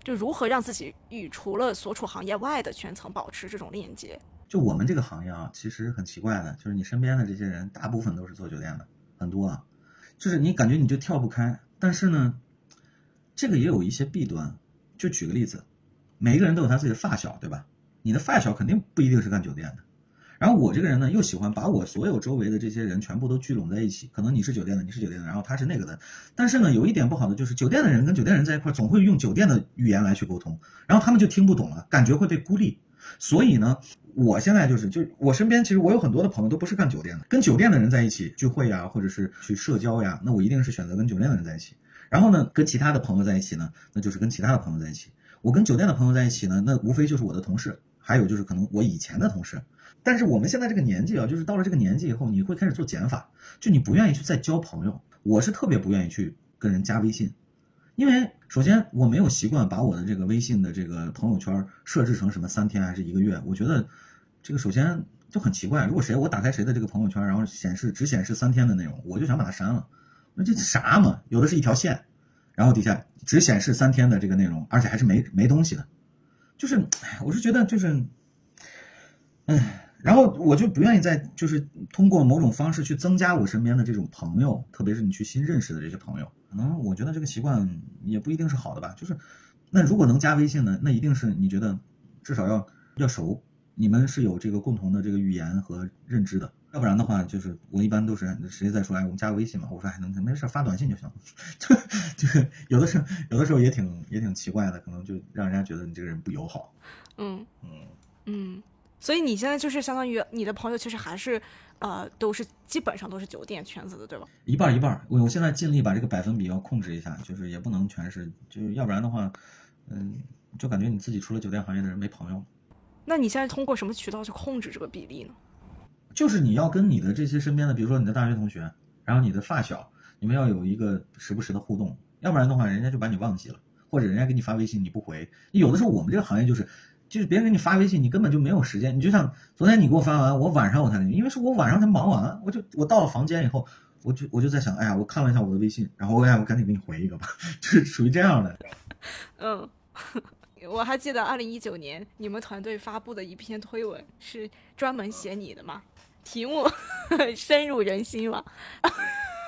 就如何让自己与除了所处行业外的圈层保持这种链接？就我们这个行业啊，其实很奇怪的，就是你身边的这些人，大部分都是做酒店的，很多啊，就是你感觉你就跳不开。但是呢，这个也有一些弊端。就举个例子，每一个人都有他自己的发小，对吧？你的发小肯定不一定是干酒店的。然后我这个人呢，又喜欢把我所有周围的这些人全部都聚拢在一起。可能你是酒店的，你是酒店的，然后他是那个的。但是呢，有一点不好的就是，酒店的人跟酒店人在一块，总会用酒店的语言来去沟通，然后他们就听不懂了，感觉会被孤立。所以呢，我现在就是，就我身边其实我有很多的朋友都不是干酒店的，跟酒店的人在一起聚会呀，或者是去社交呀，那我一定是选择跟酒店的人在一起。然后呢，跟其他的朋友在一起呢，那就是跟其他的朋友在一起。我跟酒店的朋友在一起呢，那无非就是我的同事，还有就是可能我以前的同事。但是我们现在这个年纪啊，就是到了这个年纪以后，你会开始做减法，就你不愿意去再交朋友。我是特别不愿意去跟人加微信，因为首先我没有习惯把我的这个微信的这个朋友圈设置成什么三天还是一个月。我觉得这个首先就很奇怪，如果谁我打开谁的这个朋友圈，然后显示只显示三天的内容，我就想把它删了。那这啥嘛？有的是一条线，然后底下只显示三天的这个内容，而且还是没没东西的，就是，我是觉得就是，哎，然后我就不愿意再就是通过某种方式去增加我身边的这种朋友，特别是你去新认识的这些朋友，可能我觉得这个习惯也不一定是好的吧。就是，那如果能加微信呢，那一定是你觉得至少要要熟，你们是有这个共同的这个语言和认知的。要不然的话，就是我一般都是谁在说哎，我们加个微信嘛。我说还能没事发短信就行。(laughs) 就就是有的时候有的时候也挺也挺奇怪的，可能就让人家觉得你这个人不友好。嗯嗯嗯，所以你现在就是相当于你的朋友其实还是呃都是基本上都是酒店圈子的，对吧？一半一半，我我现在尽力把这个百分比要控制一下，就是也不能全是，就是要不然的话，嗯，就感觉你自己除了酒店行业的人没朋友。那你现在通过什么渠道去控制这个比例呢？就是你要跟你的这些身边的，比如说你的大学同学，然后你的发小，你们要有一个时不时的互动，要不然的话，人家就把你忘记了，或者人家给你发微信你不回。有的时候我们这个行业就是，就是别人给你发微信，你根本就没有时间。你就像昨天你给我发完，我晚上我才，因为是我晚上才忙完，我就我到了房间以后，我就我就在想，哎呀，我看了一下我的微信，然后哎呀，我赶紧给你回一个吧，(laughs) 就是属于这样的。(laughs) 嗯。(laughs) 我还记得二零一九年你们团队发布的一篇推文是专门写你的嘛，题目深入人心嘛，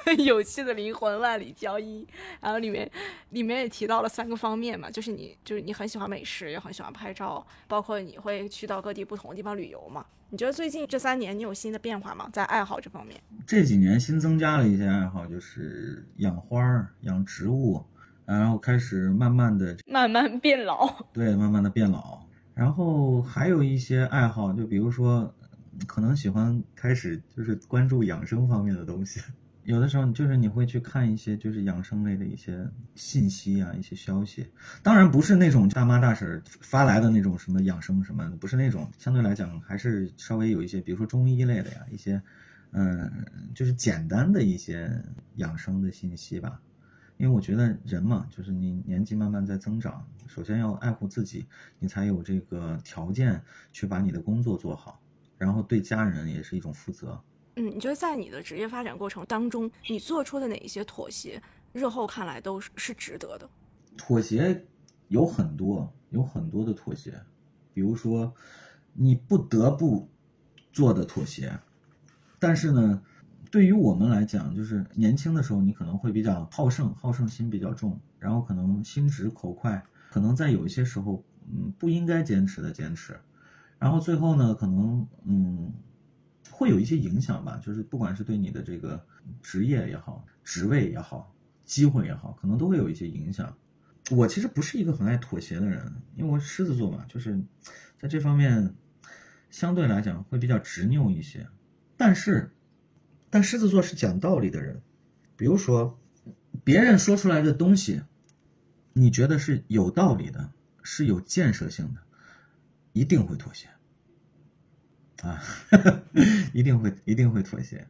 (laughs) 有趣的灵魂万里挑一，然后里面里面也提到了三个方面嘛，就是你就是你很喜欢美食，也很喜欢拍照，包括你会去到各地不同的地方旅游嘛。你觉得最近这三年你有新的变化吗？在爱好这方面？这几年新增加了一些爱好，就是养花、养植物。然后开始慢慢的慢慢变老，(laughs) 对，慢慢的变老。然后还有一些爱好，就比如说，可能喜欢开始就是关注养生方面的东西。有的时候就是你会去看一些就是养生类的一些信息啊，一些消息。当然不是那种大妈大婶发来的那种什么养生什么，不是那种。相对来讲还是稍微有一些，比如说中医类的呀，一些，嗯，就是简单的一些养生的信息吧。因为我觉得人嘛，就是你年纪慢慢在增长，首先要爱护自己，你才有这个条件去把你的工作做好，然后对家人也是一种负责。嗯，你觉得在你的职业发展过程当中，你做出的哪一些妥协，日后看来都是是值得的？妥协有很多，有很多的妥协，比如说你不得不做的妥协，但是呢。对于我们来讲，就是年轻的时候，你可能会比较好胜，好胜心比较重，然后可能心直口快，可能在有一些时候，嗯，不应该坚持的坚持，然后最后呢，可能嗯，会有一些影响吧，就是不管是对你的这个职业也好，职位也好，机会也好，可能都会有一些影响。我其实不是一个很爱妥协的人，因为我狮子座嘛，就是在这方面相对来讲会比较执拗一些，但是。但狮子座是讲道理的人，比如说，别人说出来的东西，你觉得是有道理的，是有建设性的，一定会妥协，啊，(laughs) 一定会一定会妥协。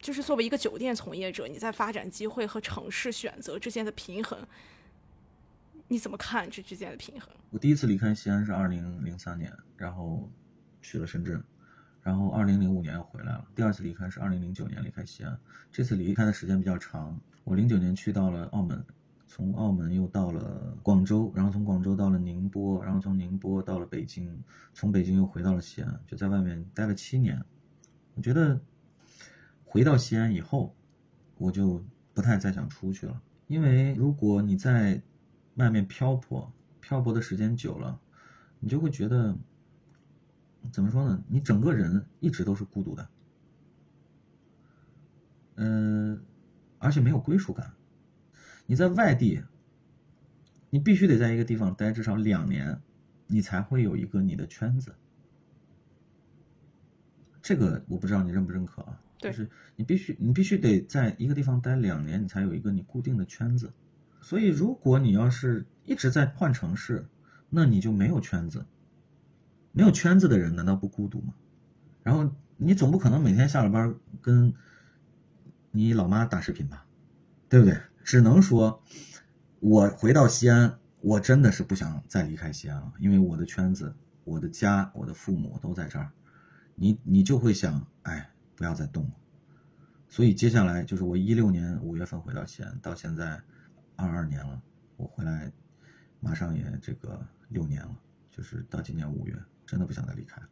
就是作为一个酒店从业者，你在发展机会和城市选择之间的平衡，你怎么看这之间的平衡？我第一次离开西安是二零零三年，然后去了深圳。然后，二零零五年又回来了。第二次离开是二零零九年离开西安，这次离开的时间比较长。我零九年去到了澳门，从澳门又到了广州，然后从广州到了宁波，然后从宁波到了北京，从北京又回到了西安，就在外面待了七年。我觉得回到西安以后，我就不太再想出去了，因为如果你在外面漂泊，漂泊的时间久了，你就会觉得怎么说呢？你整个人一直都是孤独的，嗯，而且没有归属感。你在外地，你必须得在一个地方待至少两年，你才会有一个你的圈子。这个我不知道你认不认可啊？就是你必须你必须得在一个地方待两年，你才有一个你固定的圈子。所以如果你要是一直在换城市，那你就没有圈子。没有圈子的人难道不孤独吗？然后你总不可能每天下了班跟你老妈打视频吧？对不对？只能说，我回到西安，我真的是不想再离开西安了，因为我的圈子、我的家、我的父母都在这儿。你你就会想，哎，不要再动了。所以接下来就是我一六年五月份回到西安，到现在二二年了，我回来马上也这个六年了，就是到今年五月，真的不想再离开了，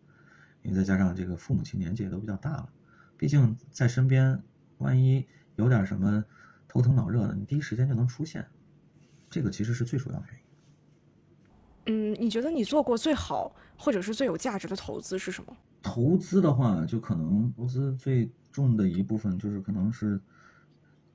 因为再加上这个父母亲年纪也都比较大了，毕竟在身边，万一有点什么。头疼脑热的，你第一时间就能出现，这个其实是最主要的原因。嗯，你觉得你做过最好或者是最有价值的投资是什么？投资的话，就可能投资最重的一部分就是可能是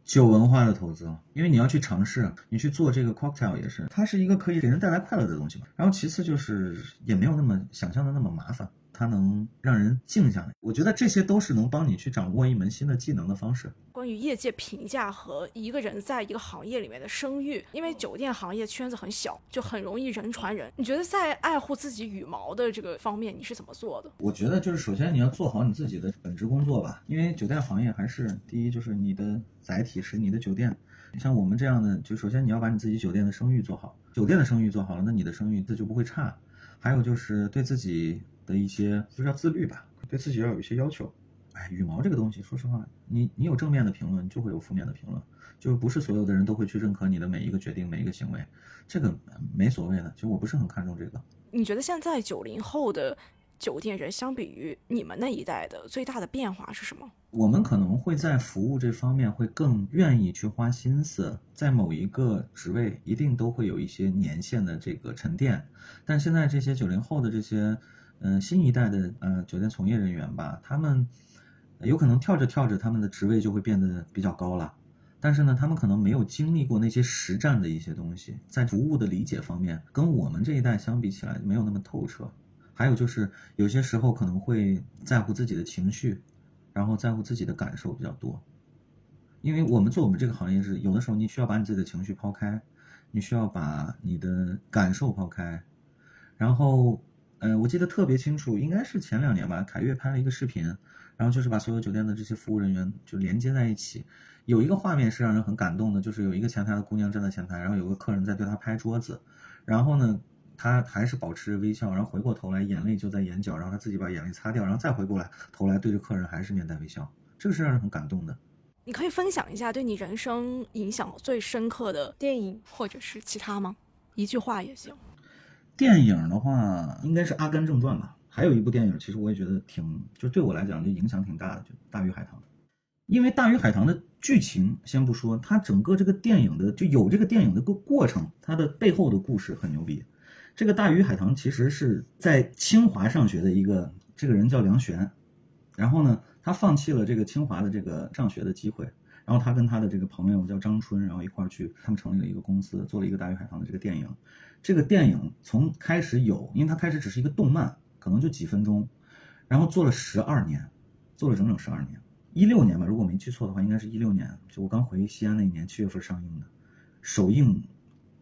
酒文化的投资了，因为你要去尝试，你去做这个 cocktail 也是，它是一个可以给人带来快乐的东西嘛。然后其次就是也没有那么想象的那么麻烦。它能让人静下来，我觉得这些都是能帮你去掌握一门新的技能的方式。关于业界评价和一个人在一个行业里面的声誉，因为酒店行业圈子很小，就很容易人传人。你觉得在爱护自己羽毛的这个方面，你是怎么做的？我觉得就是首先你要做好你自己的本职工作吧，因为酒店行业还是第一，就是你的载体是你的酒店。像我们这样的，就首先你要把你自己酒店的声誉做好，酒店的声誉做好了，那你的声誉这就不会差。还有就是对自己。的一些就是要自律吧，对自己要有一些要求。哎，羽毛这个东西，说实话，你你有正面的评论，就会有负面的评论，就是不是所有的人都会去认可你的每一个决定、每一个行为，这个没所谓的。其实我不是很看重这个。你觉得现在九零后的？酒店人相比于你们那一代的最大的变化是什么？我们可能会在服务这方面会更愿意去花心思，在某一个职位一定都会有一些年限的这个沉淀。但现在这些九零后的这些，嗯，新一代的呃酒店从业人员吧，他们有可能跳着跳着，他们的职位就会变得比较高了。但是呢，他们可能没有经历过那些实战的一些东西，在服务的理解方面，跟我们这一代相比起来，没有那么透彻。还有就是有些时候可能会在乎自己的情绪，然后在乎自己的感受比较多，因为我们做我们这个行业是有的时候你需要把你自己的情绪抛开，你需要把你的感受抛开，然后，嗯，我记得特别清楚，应该是前两年吧，凯悦拍了一个视频，然后就是把所有酒店的这些服务人员就连接在一起，有一个画面是让人很感动的，就是有一个前台的姑娘站在前台，然后有个客人在对她拍桌子，然后呢。他还是保持着微笑，然后回过头来，眼泪就在眼角，然后他自己把眼泪擦掉，然后再回过来头来对着客人还是面带微笑，这个是让人很感动的。你可以分享一下对你人生影响最深刻的电影或者是其他吗？一句话也行。电影的话，应该是《阿甘正传》吧。还有一部电影，其实我也觉得挺，就对我来讲就影响挺大的，就《大鱼海棠》。因为《大鱼海棠》的剧情先不说，它整个这个电影的就有这个电影的个过程，它的背后的故事很牛逼。这个大鱼海棠其实是在清华上学的一个这个人叫梁璇，然后呢，他放弃了这个清华的这个上学的机会，然后他跟他的这个朋友叫张春，然后一块儿去，他们成立了一个公司，做了一个大鱼海棠的这个电影。这个电影从开始有，因为它开始只是一个动漫，可能就几分钟，然后做了十二年，做了整整十二年。一六年吧，如果没记错的话，应该是一六年，就我刚回西安那一年七月份上映的，首映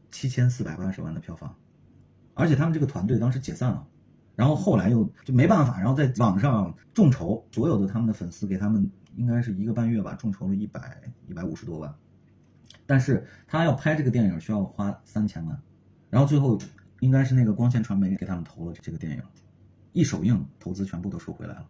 七千四百八十万的票房。而且他们这个团队当时解散了，然后后来又就没办法，然后在网上众筹，所有的他们的粉丝给他们应该是一个半月吧，众筹了一百一百五十多万。但是他要拍这个电影需要花三千万，然后最后应该是那个光线传媒给他们投了这个电影，一首映投资全部都收回来了。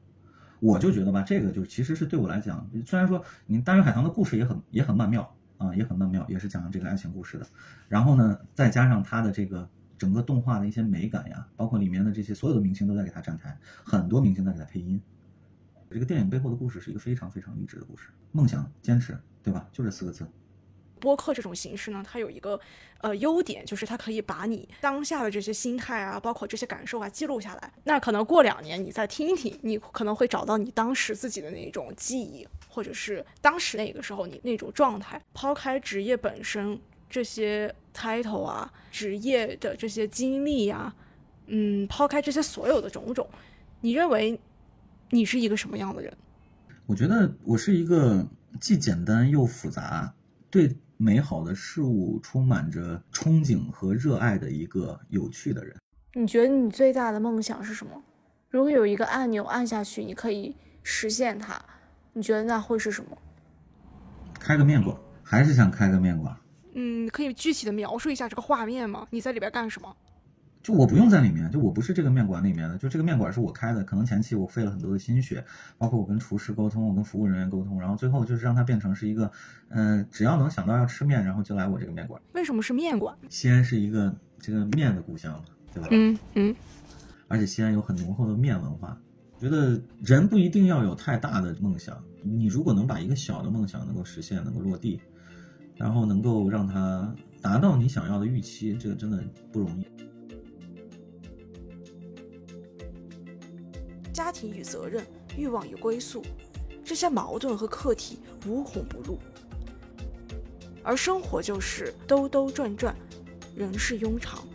我就觉得吧，这个就其实是对我来讲，虽然说你大鱼海棠的故事也很也很曼妙，啊，也很曼妙，也是讲这个爱情故事的。然后呢，再加上它的这个整个动画的一些美感呀，包括里面的这些所有的明星都在给他站台，很多明星在给他配音。这个电影背后的故事是一个非常非常励志的故事，梦想、坚持，对吧？就这四个字。播客这种形式呢，它有一个呃优点，就是它可以把你当下的这些心态啊，包括这些感受啊记录下来。那可能过两年你再听一听，你可能会找到你当时自己的那种记忆，或者是当时那个时候你那种状态。抛开职业本身这些 title 啊，职业的这些经历呀，嗯，抛开这些所有的种种，你认为你是一个什么样的人？我觉得我是一个既简单又复杂，对。美好的事物充满着憧憬和热爱的一个有趣的人。你觉得你最大的梦想是什么？如果有一个按钮按下去，你可以实现它，你觉得那会是什么？开个面馆，还是想开个面馆？嗯，可以具体的描述一下这个画面吗？你在里边干什么？就我不用在里面，就我不是这个面馆里面的，就这个面馆是我开的，可能前期我费了很多的心血，包括我跟厨师沟通，我跟服务人员沟通，然后最后就是让它变成是一个，嗯，只要能想到要吃面，然后就来我这个面馆。为什么是面馆？西安是一个这个面的故乡嘛，对吧？嗯嗯。而且西安有很浓厚的面文化，觉得人不一定要有太大的梦想，你如果能把一个小的梦想能够实现，能够落地，然后能够让它达到你想要的预期，这个真的不容易。家庭与责任、欲望与归宿，这些矛盾和课题无孔不入。而生活就是兜兜转转，人世庸常。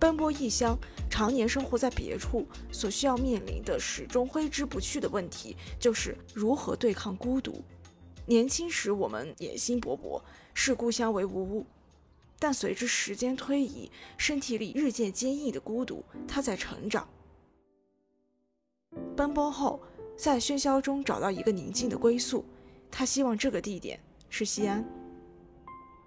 奔波异乡，常年生活在别处，所需要面临的始终挥之不去的问题，就是如何对抗孤独。年轻时我们野心勃勃，视故乡为无物，但随着时间推移，身体里日渐坚硬的孤独，它在成长。奔波后，在喧嚣中找到一个宁静的归宿，他希望这个地点是西安。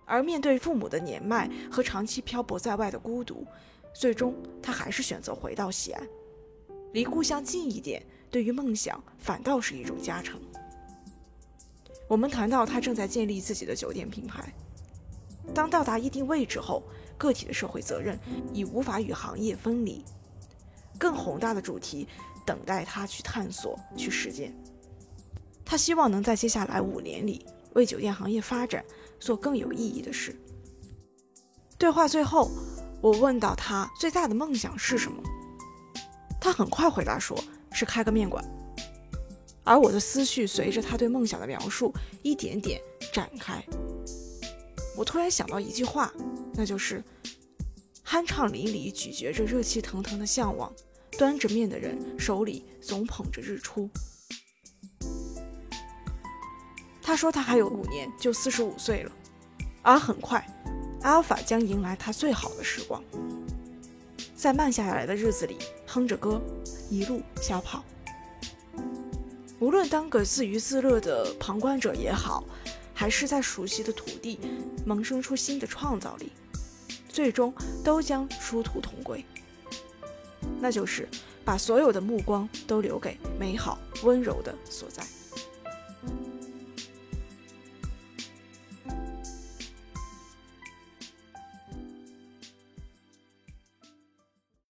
而面对父母的年迈和长期漂泊在外的孤独，最终他还是选择回到西安，离故乡近一点，对于梦想反倒是一种加成。我们谈到他正在建立自己的酒店品牌，当到达一定位置后，个体的社会责任已无法与行业分离，更宏大的主题。等待他去探索、去实践。他希望能在接下来五年里为酒店行业发展做更有意义的事。对话最后，我问到他最大的梦想是什么，他很快回答说是开个面馆。而我的思绪随着他对梦想的描述一点点展开。我突然想到一句话，那就是酣畅淋漓咀嚼着热气腾腾的向往。端着面的人手里总捧着日出。他说他还有五年就四十五岁了，而很快，阿尔法将迎来他最好的时光。在慢下来的日子里，哼着歌，一路小跑。无论当个自娱自乐的旁观者也好，还是在熟悉的土地萌生出新的创造力，最终都将殊途同归。那就是把所有的目光都留给美好温柔的所在。